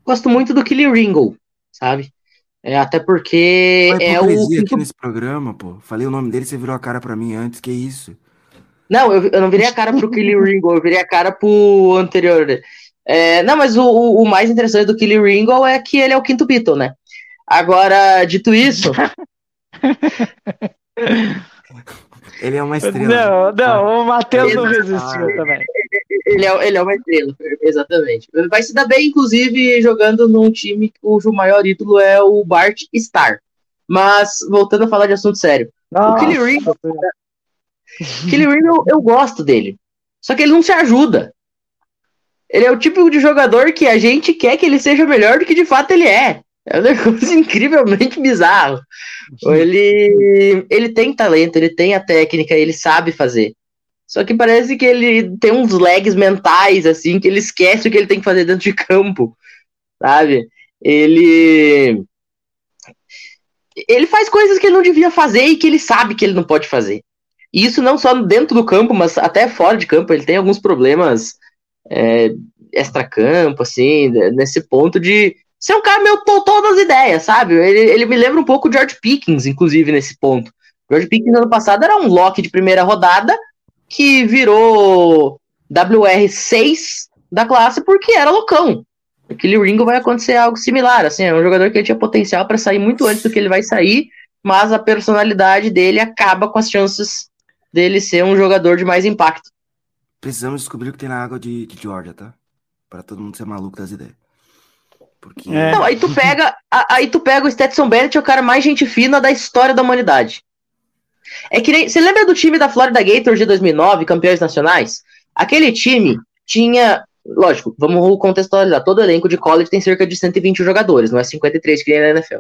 Speaker 5: Gosto muito do Kelly Ringo, sabe? É, até porque
Speaker 4: Olha
Speaker 5: é o.
Speaker 4: aqui nesse programa, pô. Falei o nome dele, você virou a cara pra mim antes, que isso?
Speaker 5: Não, eu, eu não virei a cara pro Kelly <laughs> Ringo, eu virei a cara pro anterior. É, não, mas o, o mais interessante do Kelly Ringo é que ele é o quinto Beatle, né? Agora, dito isso. <laughs>
Speaker 4: Ele é uma estrela.
Speaker 6: Não, não, o Matheus não
Speaker 5: Exato.
Speaker 6: resistiu também.
Speaker 5: ele, é, ele é uma estrela, exatamente. Vai se dar bem, inclusive, jogando num time cujo maior ídolo é o Bart Starr. Mas, voltando a falar de assunto sério. O Kelly Ringo, Kelly Ringo eu, eu gosto dele. Só que ele não se ajuda. Ele é o tipo de jogador que a gente quer que ele seja melhor do que de fato ele é. É um negócio <laughs> incrivelmente bizarro. Ele, ele tem talento, ele tem a técnica, ele sabe fazer. Só que parece que ele tem uns lags mentais, assim, que ele esquece o que ele tem que fazer dentro de campo, sabe? Ele. Ele faz coisas que ele não devia fazer e que ele sabe que ele não pode fazer. E isso não só dentro do campo, mas até fora de campo. Ele tem alguns problemas é, extra-campo, assim, nesse ponto de ser um cara meio totó das ideias, sabe? Ele, ele me lembra um pouco o George Pickens, inclusive, nesse ponto. George Pickens, ano passado, era um lock de primeira rodada que virou WR6 da classe porque era loucão. Aquele Ringo vai acontecer algo similar, assim, é um jogador que tinha potencial para sair muito antes do que ele vai sair, mas a personalidade dele acaba com as chances dele ser um jogador de mais impacto.
Speaker 4: Precisamos descobrir o que tem na água de, de Georgia, tá? Pra todo mundo ser maluco das ideias. Porque.
Speaker 6: É.
Speaker 5: Não, aí tu pega, aí tu pega o Stetson Bennett, é o cara mais gente fina da história da humanidade. É que nem, você lembra do time da Florida Gators de 2009, campeões nacionais? Aquele time tinha, lógico, vamos contextualizar, todo elenco de college tem cerca de 120 jogadores, não é 53 que nem na NFL.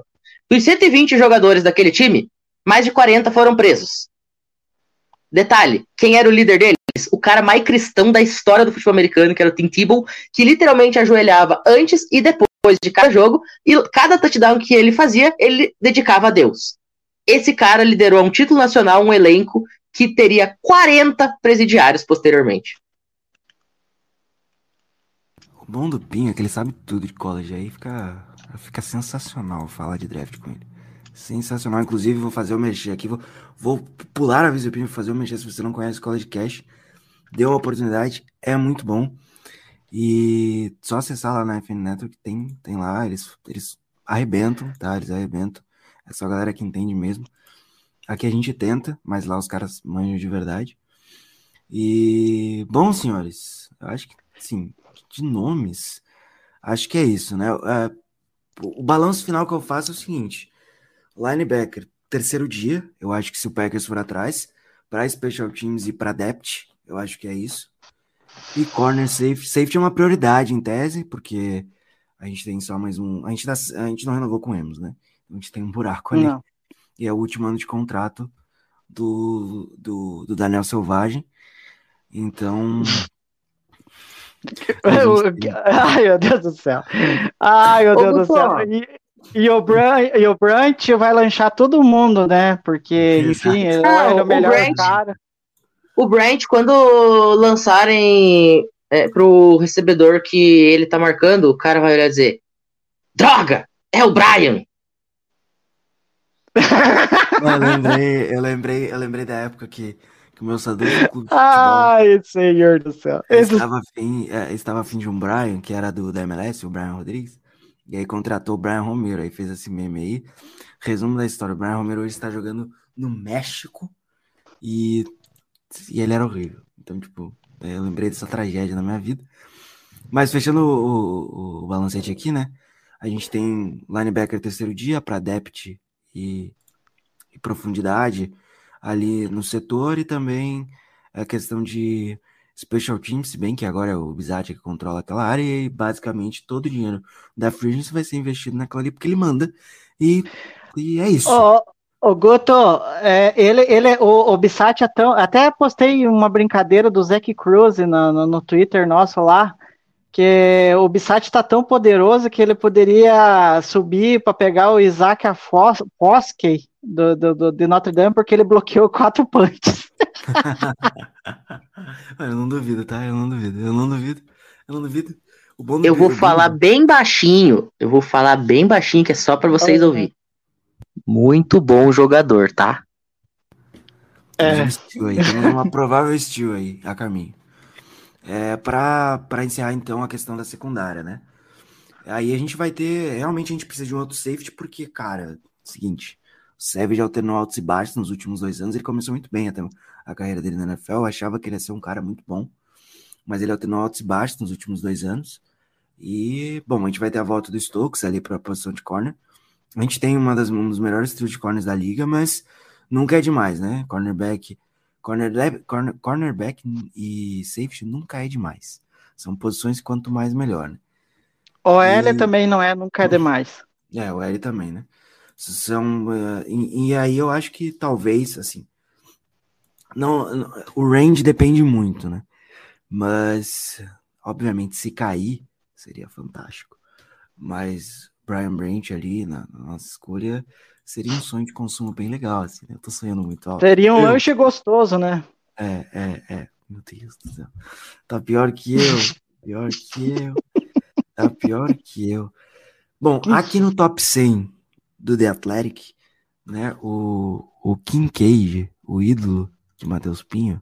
Speaker 5: Dos 120 jogadores daquele time, mais de 40 foram presos. Detalhe, quem era o líder deles? O cara mais cristão da história do futebol americano, que era o Tim Tebow, que literalmente ajoelhava antes e depois de cada jogo, e cada touchdown que ele fazia, ele dedicava a Deus. Esse cara liderou a um título nacional, um elenco que teria 40 presidiários posteriormente.
Speaker 4: O bom do Pinho é que ele sabe tudo de college, aí fica, fica sensacional falar de draft com ele. Sensacional. Inclusive, vou fazer o mexer aqui. Vou, vou pular a vez do Pinho fazer o mexer. Se você não conhece College Cash, dê uma oportunidade. É muito bom. E só acessar lá na FN Network, tem, tem lá. Eles, eles arrebentam, tá? Eles arrebentam. É só a galera que entende mesmo. Aqui a gente tenta, mas lá os caras manjam de verdade. E, bom, senhores, eu acho que assim, de nomes, acho que é isso, né? É, o balanço final que eu faço é o seguinte: linebacker, terceiro dia, eu acho que se o Packers for atrás, para special teams e para depth, eu acho que é isso. E corner safety, safety é uma prioridade em tese, porque a gente tem só mais um, a gente, dá- a gente não renovou com o Emos, né? A gente tem um buraco ali.
Speaker 6: Não.
Speaker 4: E é o último ano de contrato do, do, do Daniel Selvagem. Então, <laughs> gente
Speaker 6: Ai, meu Deus do céu. Ai, meu
Speaker 5: Ô,
Speaker 6: Deus do céu. E, e o Brant, e o Brant vai lanchar todo mundo, né? Porque, enfim, ele,
Speaker 5: Ah,
Speaker 6: ele é
Speaker 5: o
Speaker 6: o melhor
Speaker 5: Brant-
Speaker 6: cara.
Speaker 5: O Brent, quando lançarem é, pro recebedor que ele tá marcando, o cara vai olhar e dizer: Droga! É o Brian! <laughs>
Speaker 4: eu lembrei, eu lembrei, eu lembrei da época que, que o meu saudoso clube de futebol
Speaker 6: Ai, senhor do céu.
Speaker 4: Estava afim, é, estava afim de um Brian, que era do da MLS, o Brian Rodrigues, e aí contratou o Brian Romero, aí fez esse meme aí. Resumo da história, o Brian Romero hoje está jogando no México e, e ele era horrível. Então, tipo, eu lembrei dessa tragédia na minha vida. Mas fechando o, o, o balancete aqui, né? A gente tem linebacker terceiro dia para depth e, e profundidade ali no setor e também a questão de special teams, se bem que agora é o Bizatti que controla aquela área e basicamente todo o dinheiro da Free vai ser investido naquela ali porque ele manda e, e é isso.
Speaker 6: Ô, ô, Guto, é, ele, ele, o, o é tão, até postei uma brincadeira do Zac Cruz no, no, no Twitter nosso lá, que o Bissati tá tão poderoso que ele poderia subir para pegar o Isaac Foskey do, do, do, de Notre Dame porque ele bloqueou quatro <laughs> punches. <laughs>
Speaker 4: eu não duvido, tá? Eu não duvido, eu não duvido, eu não duvido. O
Speaker 5: Eu vou
Speaker 4: o bom
Speaker 5: falar bem baixinho. Eu vou falar bem baixinho, que é só pra vocês ouvirem. Muito bom jogador, tá?
Speaker 6: É.
Speaker 4: um temos uma provável steal aí a caminho. É, para encerrar então a questão da secundária, né? Aí a gente vai ter. Realmente a gente precisa de um outro safety, porque, cara, seguinte, o Savage alternou altos e baixos nos últimos dois anos. Ele começou muito bem até a carreira dele na NFL. Eu achava que ele ia ser um cara muito bom, mas ele alternou altos e baixos nos últimos dois anos. E, bom, a gente vai ter a volta do Stokes ali para a posição de corner. A gente tem uma das, um dos melhores trios de corners da liga, mas nunca é demais, né? Cornerback, cornerback, corner, cornerback e safety nunca é demais. São posições quanto mais melhor, né?
Speaker 6: O L
Speaker 4: E-
Speaker 6: também não é, nunca é demais.
Speaker 4: É, o L também, né? São, eh, e, e aí eu acho que talvez, assim, não, não- o range depende muito, né? Mas, obviamente, se cair, seria fantástico. Mas Brian Branch ali na, na nossa escolha seria um sonho de consumo bem legal, assim, né? Eu tô sonhando muito alto.
Speaker 6: Seria um
Speaker 4: Eu-
Speaker 6: lanche gostoso, né?
Speaker 4: É, é, é. Meu Deus do céu. Tá pior que eu. Pior que eu. Tá pior que eu. Bom, aqui no top 100 do The Athletic, né, o, o Kincaid, o ídolo de Matheus Pinho,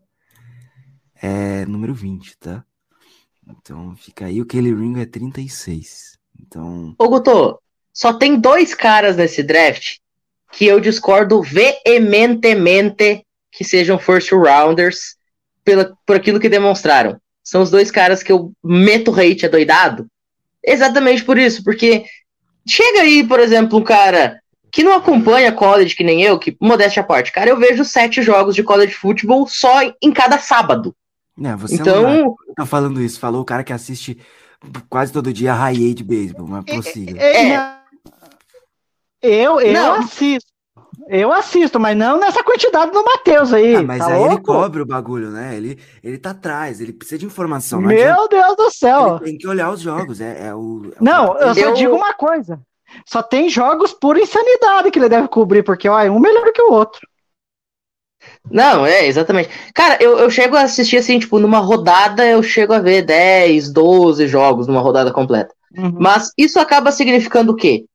Speaker 4: é número 20, tá? Então fica aí, o Kelly Ringo é 36. Então,
Speaker 5: Ô, Guto, só tem dois caras nesse draft que eu discordo veementemente que sejam first rounders pela, por aquilo que demonstraram. São os dois caras que eu meto hate adoidado. Exatamente por isso, porque chega aí, por exemplo, um cara que não acompanha college que nem eu, que modéstia à parte, cara, eu vejo sete jogos de college football só em cada sábado.
Speaker 4: né, você
Speaker 5: Então,
Speaker 4: tá falando isso, falou o cara que assiste quase todo dia high age baseball, mas prossiga.
Speaker 5: É.
Speaker 6: Eu, eu
Speaker 5: Não.
Speaker 6: assisto. Eu assisto, mas não nessa quantidade do Matheus aí.
Speaker 4: Ah, mas
Speaker 6: tá
Speaker 4: aí ele
Speaker 6: louco?
Speaker 4: cobre o bagulho, né? Ele, ele tá atrás, ele precisa de informação. Não adianta.
Speaker 6: Meu Deus do céu.
Speaker 4: Ele tem que olhar os jogos. É, é o, é o
Speaker 6: Não, eu só
Speaker 5: Eu-
Speaker 6: digo uma coisa. Só tem jogos por insanidade que ele deve cobrir, porque ó, é um melhor que o outro.
Speaker 5: Não, é, exatamente. Cara, eu, eu chego a assistir assim, tipo, numa rodada eu chego a ver 10, 12 jogos numa rodada completa.
Speaker 6: Uhum.
Speaker 5: Mas isso acaba significando o quê?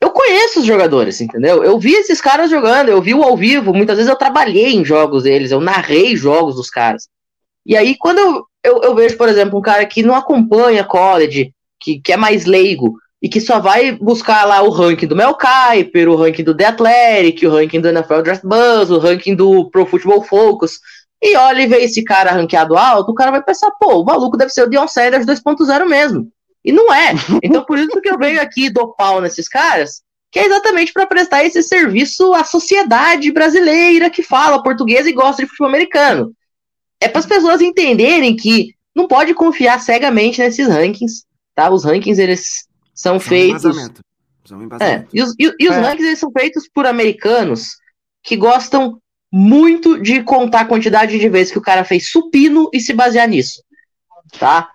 Speaker 5: Eu conheço os jogadores, entendeu? Eu vi esses caras jogando, eu vi o ao vivo, muitas vezes eu trabalhei em jogos deles, eu narrei jogos dos caras. E aí, quando eu, eu, eu vejo, por exemplo, um cara que não acompanha college, que, que é mais leigo, e que só vai buscar lá o ranking do Mel Kiper, o ranking do The Athletic, o ranking do NFL Draft Buzz, o ranking do Pro Football Focus, e olha e vê esse cara ranqueado alto, o cara vai pensar, pô, o maluco deve ser o Dion Sanders 2.0 mesmo. E não é. Então por isso que eu venho aqui do pau nesses caras, que é exatamente para prestar esse serviço à sociedade brasileira que fala português e gosta de futebol americano. É para as pessoas entenderem que não pode confiar cegamente nesses rankings, tá? Os rankings eles são,
Speaker 4: um
Speaker 5: feitos.
Speaker 4: São um
Speaker 5: é, e os, e- e os
Speaker 6: É.
Speaker 5: rankings eles são feitos por americanos que gostam muito de contar a quantidade de vezes que o cara fez supino e se basear nisso, tá?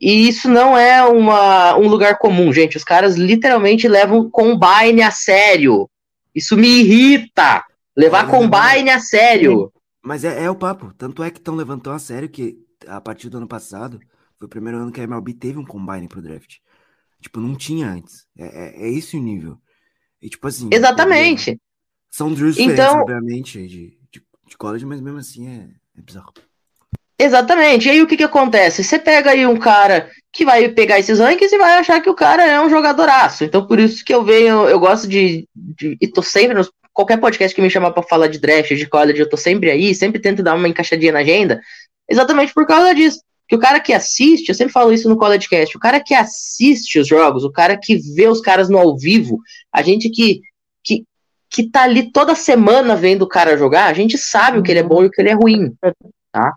Speaker 5: E isso não é uma, um lugar comum, gente. Os caras literalmente levam combine a sério. Isso me irrita. Levar
Speaker 4: É,
Speaker 5: combine a sério.
Speaker 4: Mas é, é o papo. Tanto é que estão levantando a sério que a partir do ano passado, foi o primeiro ano que a MLB teve um combine pro draft. Tipo, não tinha antes. É, é, é esse o nível. E tipo assim.
Speaker 5: Exatamente.
Speaker 4: São drills diferentes,
Speaker 5: Então-
Speaker 4: obviamente, de, de, de college, mas mesmo assim é, é bizarro.
Speaker 5: Exatamente. E aí o que que acontece? Você pega aí um cara que vai pegar esses rankings e vai achar que o cara é um jogadoraço. Então por isso que eu venho, eu gosto de, de e tô sempre nos qualquer podcast que me chamar pra falar de draft, de college, eu tô sempre aí, sempre tento dar uma encaixadinha na agenda, exatamente por causa disso. Que o cara que assiste, eu sempre falo isso no CollegeCast, o cara que assiste os jogos, o cara que vê os caras no ao vivo, a gente que que que tá ali toda semana vendo o cara jogar, a gente sabe o que ele é bom e o que ele é ruim, tá?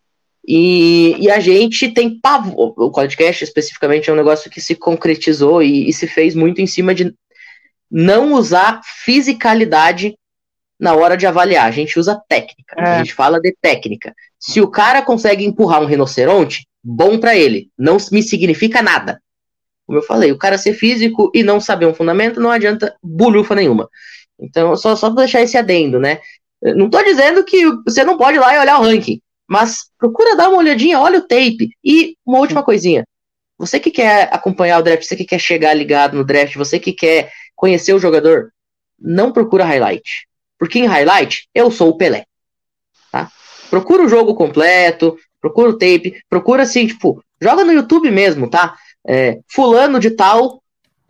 Speaker 5: E, e a gente tem pavor. O podcast, especificamente, é um negócio que se concretizou e, e se fez muito em cima de não usar fisicalidade na hora de avaliar. A gente usa técnica.
Speaker 6: É.
Speaker 5: A gente fala de técnica. Se o cara consegue empurrar um rinoceronte, bom pra ele. Não me significa nada. Como eu falei, o cara ser físico e não saber um fundamento não adianta bulhufa nenhuma. Então, só, só pra deixar esse adendo, né? Não tô dizendo que você não pode ir lá e olhar o ranking, mas procura dar uma olhadinha, olha o tape. E uma última coisinha. Você que quer acompanhar o draft, você que quer chegar ligado no draft, você que quer conhecer o jogador, não procura highlight. Porque em highlight, eu sou o Pelé. Tá? Procura o jogo completo, procura o tape, procura assim, tipo, joga no YouTube mesmo, tá? É, fulano de tal,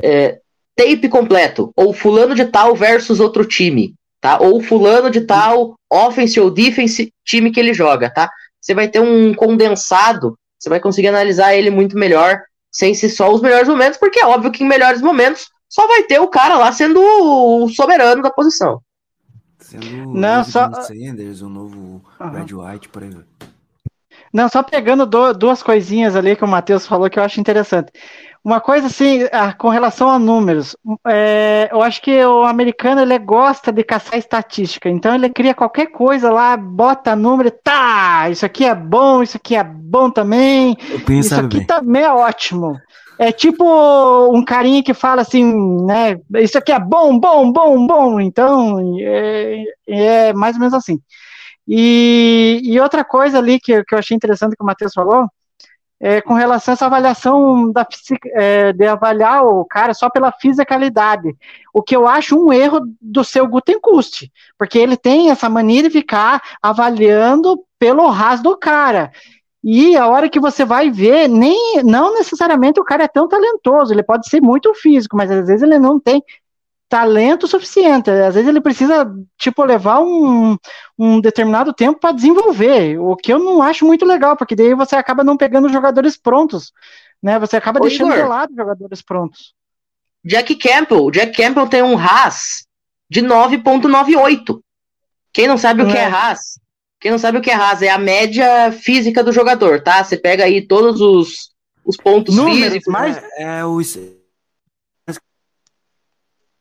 Speaker 5: é, tape completo. Ou fulano de tal versus outro time, tá? Ou fulano de tal, offense ou defense, time que ele joga, tá? Você vai ter um condensado, você vai conseguir analisar ele muito melhor, sem ser só os melhores momentos, porque é óbvio que em melhores momentos só vai ter o cara lá sendo o soberano da posição.
Speaker 4: Sendo
Speaker 6: Não, só-
Speaker 4: Sanders, o novo
Speaker 6: Aham.
Speaker 4: Red White, por.
Speaker 6: Não, só pegando do- duas coisinhas ali que o Matheus falou que eu acho interessante. Uma coisa assim, ah, com relação a números, é, eu acho que o americano ele gosta de caçar estatística, então ele cria qualquer coisa lá, bota número, tá, isso aqui é bom, isso aqui é bom também, isso aqui
Speaker 4: bem.
Speaker 6: também é ótimo. É tipo um carinha que fala assim, né? Isso aqui é bom, bom, bom, bom. Então, é, é mais ou menos assim. E, e outra coisa ali que, que eu achei interessante que o Matheus falou, é com relação a essa avaliação da, é, de avaliar o cara só pela fisicalidade. O que eu acho um erro do seu Gutenkust, porque ele tem essa mania de ficar avaliando pelo ras do cara. E a hora que você vai ver, nem não necessariamente o cara é tão talentoso, ele pode ser muito físico, mas às vezes ele não tem talento suficiente. Às vezes ele precisa, tipo, levar um, um determinado tempo para desenvolver, o que eu não acho muito legal, porque daí você acaba não pegando jogadores prontos, né? Você acaba
Speaker 5: Ô,
Speaker 6: deixando
Speaker 5: Igor.
Speaker 6: de lado jogadores prontos.
Speaker 5: Jack Campbell, Jack Campbell tem um RAS de 9.98. Quem não sabe o que é
Speaker 6: É.
Speaker 5: RAS? Quem não sabe o que é RAS é a média física do jogador, tá? Você pega aí todos os, os pontos
Speaker 6: Números,
Speaker 5: físicos.
Speaker 6: mas-
Speaker 4: É, é o.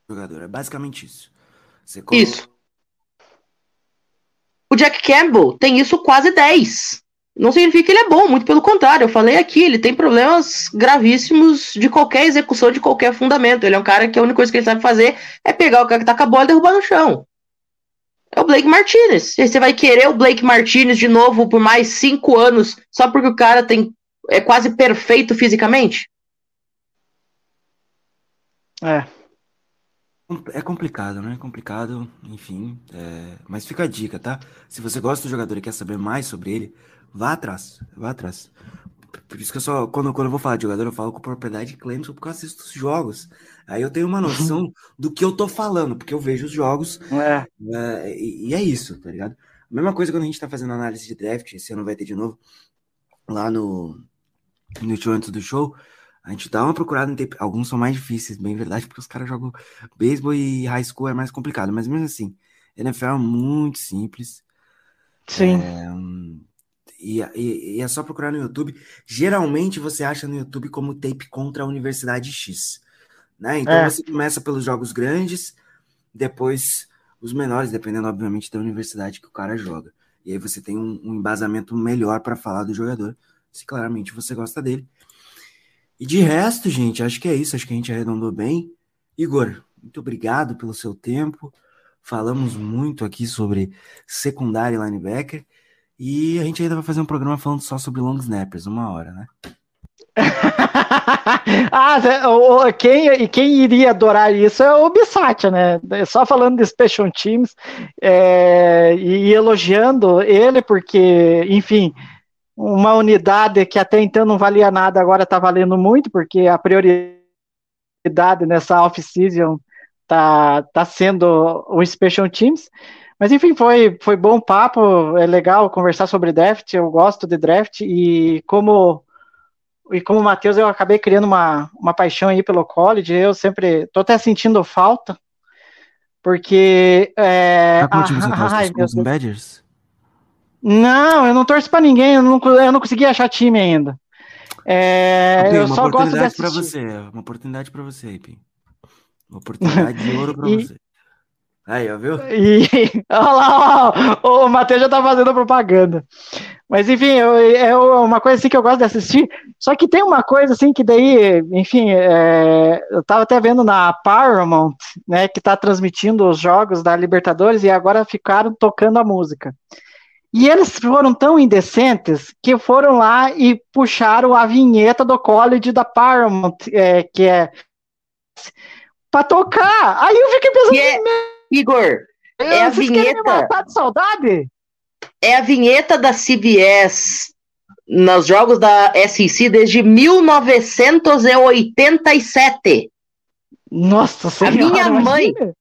Speaker 4: Jogador, é basicamente isso. Você coloca-
Speaker 5: Isso. O Jack Campbell tem isso quase 10. Não significa que ele é bom, muito pelo contrário. Eu falei aqui, ele tem problemas gravíssimos de qualquer execução, de qualquer fundamento. Ele é um cara que a única coisa que ele sabe fazer é pegar o cara que tá com a bola e derrubar no chão. É o Blake Martinez. E Você vai querer o Blake Martinez de novo por mais cinco anos só porque o cara tem é quase perfeito fisicamente?
Speaker 6: É.
Speaker 4: É complicado, né? É complicado, enfim. é, Mas fica a dica, tá? Se você gosta do jogador e quer saber mais sobre ele, vá atrás. Vá atrás. Por isso que eu só, quando, quando eu vou falar de jogador, eu falo com propriedade de Clemson porque eu assisto os jogos. Aí eu tenho uma noção <laughs> do que eu tô falando, porque eu vejo os jogos
Speaker 6: É.
Speaker 4: é, e, e é isso, tá ligado? Mesma coisa quando a gente tá fazendo análise de draft, esse ano vai ter de novo, lá no, no show antes do show, a gente dá uma procurada em tape. Alguns são mais difíceis, bem verdade, porque os caras jogam beisebol e high school é mais complicado, mas mesmo assim, NFL é muito simples.
Speaker 6: Sim.
Speaker 4: É, e, e- e é só procurar no YouTube. Geralmente você acha no YouTube como tape contra a Universidade X. Né? Então
Speaker 6: É.
Speaker 4: você começa pelos jogos grandes, depois os menores, dependendo, obviamente, da universidade que o cara joga. E aí você tem um, um embasamento melhor para falar do jogador, se claramente você gosta dele. E de resto, gente, acho que é isso. Acho que a gente arredondou bem. Igor, muito obrigado pelo seu tempo. Falamos muito aqui sobre secundária e linebacker. E a gente ainda vai fazer um programa falando só sobre long snappers, uma hora, né?
Speaker 6: Ah, quem, e quem iria adorar isso é o Bissatia, né? Só falando de Special Teams é, e elogiando ele, porque, enfim, uma unidade que até então não valia nada, agora está valendo muito, porque a prioridade nessa off-season tá, tá sendo o Special Teams. Mas enfim, foi, foi bom papo, é legal conversar sobre draft, eu gosto de draft, e como e como o Matheus, eu acabei criando uma, uma paixão aí pelo college, eu sempre tô até sentindo falta, porque é,
Speaker 4: qual time você <laughs> torce?
Speaker 6: ai,
Speaker 4: Os
Speaker 6: Deus.
Speaker 4: Badgers?
Speaker 6: Não, eu não torço pra ninguém, eu não, eu não consegui achar time ainda. É,
Speaker 4: Ok,
Speaker 6: eu só gosto de assistir.
Speaker 4: você. Uma oportunidade pra você, Pim. Uma oportunidade de ouro pra
Speaker 6: E-
Speaker 4: você. Aí, ó, viu?
Speaker 6: E <laughs> olha lá, ó, o Matheus já tá fazendo propaganda. Mas enfim, eu- é uma coisa assim que eu gosto de assistir. Só que tem uma coisa assim que daí, enfim, é, eu tava até vendo na Paramount, né, que tá transmitindo os jogos da Libertadores e agora ficaram tocando a música. E eles foram tão indecentes que foram lá e puxaram a vinheta do college da Paramount, é, que é pra tocar. Aí eu fiquei pensando,
Speaker 5: E é, Igor, é a
Speaker 6: querem me
Speaker 5: vinheta.
Speaker 6: matar de saudade?
Speaker 5: é a vinheta da CBS nos jogos da SEC desde 1987.
Speaker 6: Nossa senhora.
Speaker 5: minha mãe-
Speaker 6: imagina.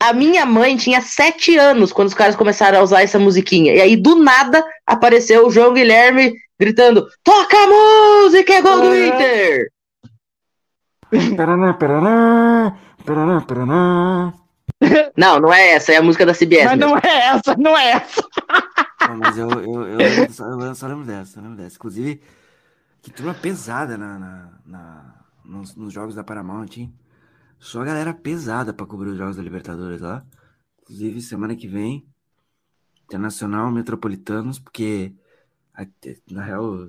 Speaker 5: A minha mãe tinha sete anos quando os caras começaram a usar essa musiquinha. E aí, do nada, apareceu o João Guilherme gritando: Toca a música, é gol do. Inter!
Speaker 4: Paraná, paraná, paraná, paraná. <laughs>
Speaker 5: Não, não é essa, é a música da CBS.
Speaker 6: Mas
Speaker 5: mesmo.
Speaker 6: não é essa, não é essa.
Speaker 4: Não, mas eu, eu, eu, lembro só, eu só lembro dessa, eu lembro dessa. Inclusive, que turma pesada na, na, na- nos, nos jogos da Paramount, hein? Só a galera pesada pra cobrir os jogos da Libertadores lá. Inclusive, semana que vem, Internacional, Metropolitanos, porque, na real,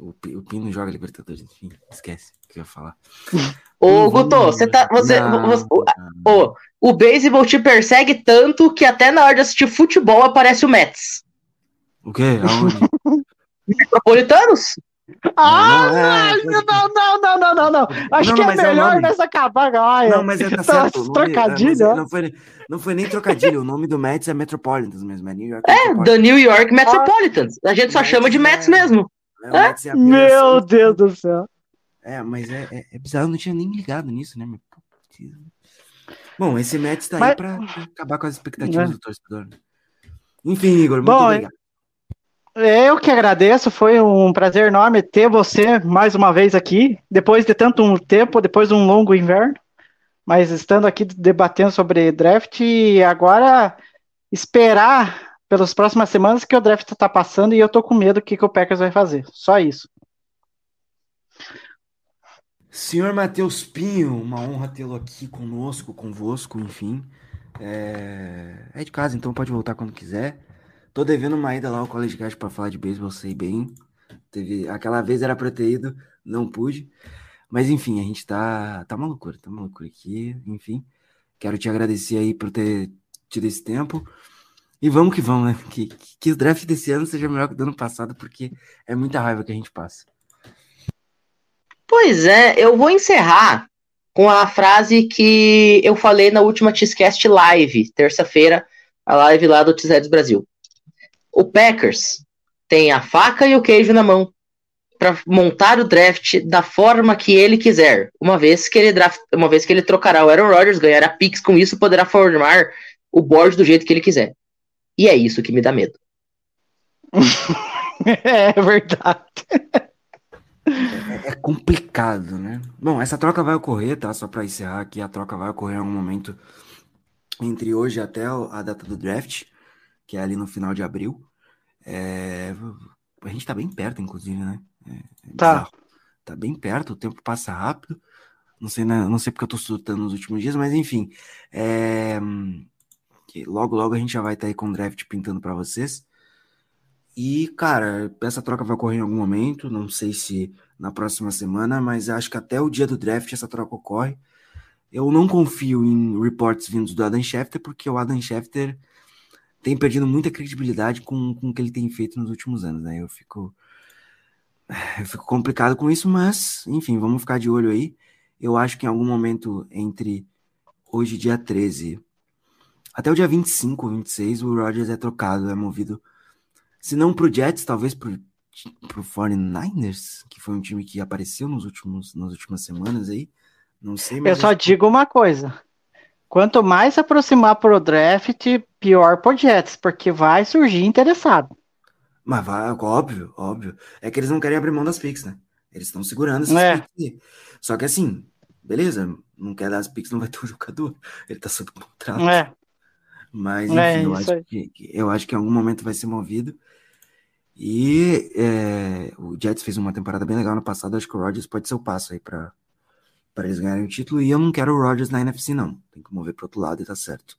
Speaker 4: o, o Pin não joga Libertadores, enfim, esquece o que eu ia falar. <laughs>
Speaker 5: Ô, Guto,
Speaker 4: vamos-
Speaker 5: você tá. Você,
Speaker 4: não,
Speaker 5: você- o-
Speaker 4: não.
Speaker 5: Ô, o beisebol te persegue tanto que até na hora de assistir futebol aparece o Mets.
Speaker 4: O quê? Aonde? <laughs>
Speaker 5: Metropolitanos?
Speaker 6: Ah,
Speaker 4: não, é,
Speaker 6: não, não, não, não, não, não, não. Acho
Speaker 4: Não,
Speaker 6: que é
Speaker 4: é
Speaker 6: melhor nessa acabar. Olha,
Speaker 4: Não, mas é, tá <laughs>
Speaker 6: tá
Speaker 4: certo. nome-
Speaker 6: trocadilho,
Speaker 4: não, foi, não foi nem trocadilho. O nome do Mets é Metropolitans mesmo. É New York
Speaker 5: É, da New York Metropolitans. A gente só
Speaker 4: Mets
Speaker 5: chama de
Speaker 4: é-
Speaker 5: Mets mesmo.
Speaker 4: É, o Mets é a
Speaker 6: Meu Deus do céu.
Speaker 4: É, mas é, é, é bizarro. Eu não tinha nem ligado nisso, né? meu? Bom, esse Mets tá aí
Speaker 6: Mas-
Speaker 4: pra, pra acabar com as expectativas
Speaker 6: É.
Speaker 4: do torcedor. né? Enfim, Igor, muito
Speaker 6: Bom,
Speaker 4: obrigado.
Speaker 6: Eu que agradeço, foi um prazer enorme ter você mais uma vez aqui, depois de tanto um tempo, depois de um longo inverno, mas estando aqui debatendo sobre draft e agora esperar pelas próximas semanas que o draft tá passando e eu tô com medo do que, que o Packers vai fazer. Só isso.
Speaker 4: Senhor Matheus Pinho, uma honra tê-lo aqui conosco, convosco, enfim. É... é de casa, então pode voltar quando quiser. Tô devendo uma ida lá ao College Cast pra falar de beisebol, sei bem. Teve... Aquela vez era pra ter ido, não pude. Mas enfim, a gente tá, tá uma loucura, tá uma loucura aqui, enfim. Quero te agradecer aí por ter tido esse tempo. E vamos que vamos, né? Que, que, o draft desse ano seja melhor que o do ano passado, porque é muita raiva que a gente passa.
Speaker 5: Pois é, eu vou encerrar com a frase que eu falei na última Tiscast Live, terça-feira, a live lá do Tisheads Brasil. O Packers tem a faca e o queijo na mão para montar o draft da forma que ele quiser. Uma vez que ele draft, uma vez que ele trocará o Aaron Rodgers, ganhará picks com isso, poderá formar o board do jeito que ele quiser. E é isso que me dá medo. <laughs>
Speaker 6: É verdade.
Speaker 4: É complicado, né? Bom, essa troca vai ocorrer, tá? Só pra encerrar aqui, a troca vai ocorrer em algum momento entre hoje até a data do draft, que é ali no final de abril. É, A gente tá bem perto, inclusive, né? É, é
Speaker 6: Tá.
Speaker 4: Tá bem perto, o tempo passa rápido. Não sei, né? Não sei porque eu tô surtando nos últimos dias, mas enfim. É, que Logo, logo a gente já vai estar aí com o draft pintando pra vocês. E, cara, essa troca vai ocorrer em algum momento, não sei se na próxima semana, mas acho que até o dia do draft essa troca ocorre. Eu não confio em reports vindos do Adam Schefter, porque o Adam Schefter tem perdido muita credibilidade com, com o que ele tem feito nos últimos anos, né? Eu fico, <sighs> eu fico complicado com isso, mas, enfim, vamos ficar de olho aí. Eu acho que em algum momento entre hoje, dia 13, até o dia 25 ou 26, o Rodgers é trocado, é movido se não pro Jets, talvez pro, pro 49ers, que foi um time que apareceu nos últimos, nas últimas semanas aí. Não sei,
Speaker 6: Eu
Speaker 4: mas.
Speaker 6: só digo uma coisa. Quanto mais se aproximar pro draft, pior pro Jets, porque vai surgir interessado.
Speaker 4: Mas vai, óbvio, óbvio. É que eles não querem abrir mão das picks, né? Eles estão segurando essas
Speaker 6: É.
Speaker 4: picks. Só que assim, beleza, não quer dar as picks, não vai ter o <laughs> jogador. Ele tá sob contrato.
Speaker 6: É,
Speaker 4: Mas, enfim,
Speaker 6: É,
Speaker 4: eu, acho que, eu acho que em algum momento vai ser movido. E é, o Jets fez uma temporada bem legal no passado. Acho que o Rodgers pode ser o passo aí para para eles ganharem o título. E eu não quero o Rodgers na NFC, não. Tem que mover para outro lado e tá certo.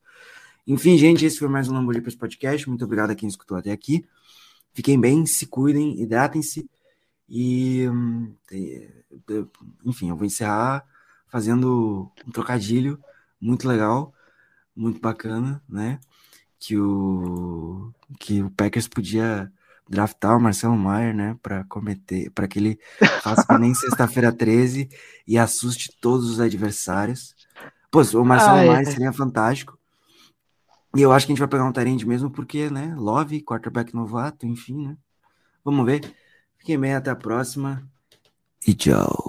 Speaker 4: Enfim, gente, esse foi mais um Lamborghini Podcast. Muito obrigado a quem escutou até aqui. Fiquem bem, se cuidem, hidratem-se. E, hum, e, eu- enfim, eu vou encerrar fazendo um trocadilho muito legal, muito bacana, né? Que o, que o Packers podia draftar o Marcelo Maier, né? Para cometer, para que ele faça que nem <laughs> sexta-feira 13 e assuste todos os adversários. Pô, o Marcelo
Speaker 6: Ai,
Speaker 4: Maier
Speaker 6: ai.
Speaker 4: seria fantástico. E eu acho que a gente vai pegar um Tyrande mesmo, porque, né? Love, quarterback novato, enfim, né? Vamos ver. Fiquem bem, até a próxima. E tchau.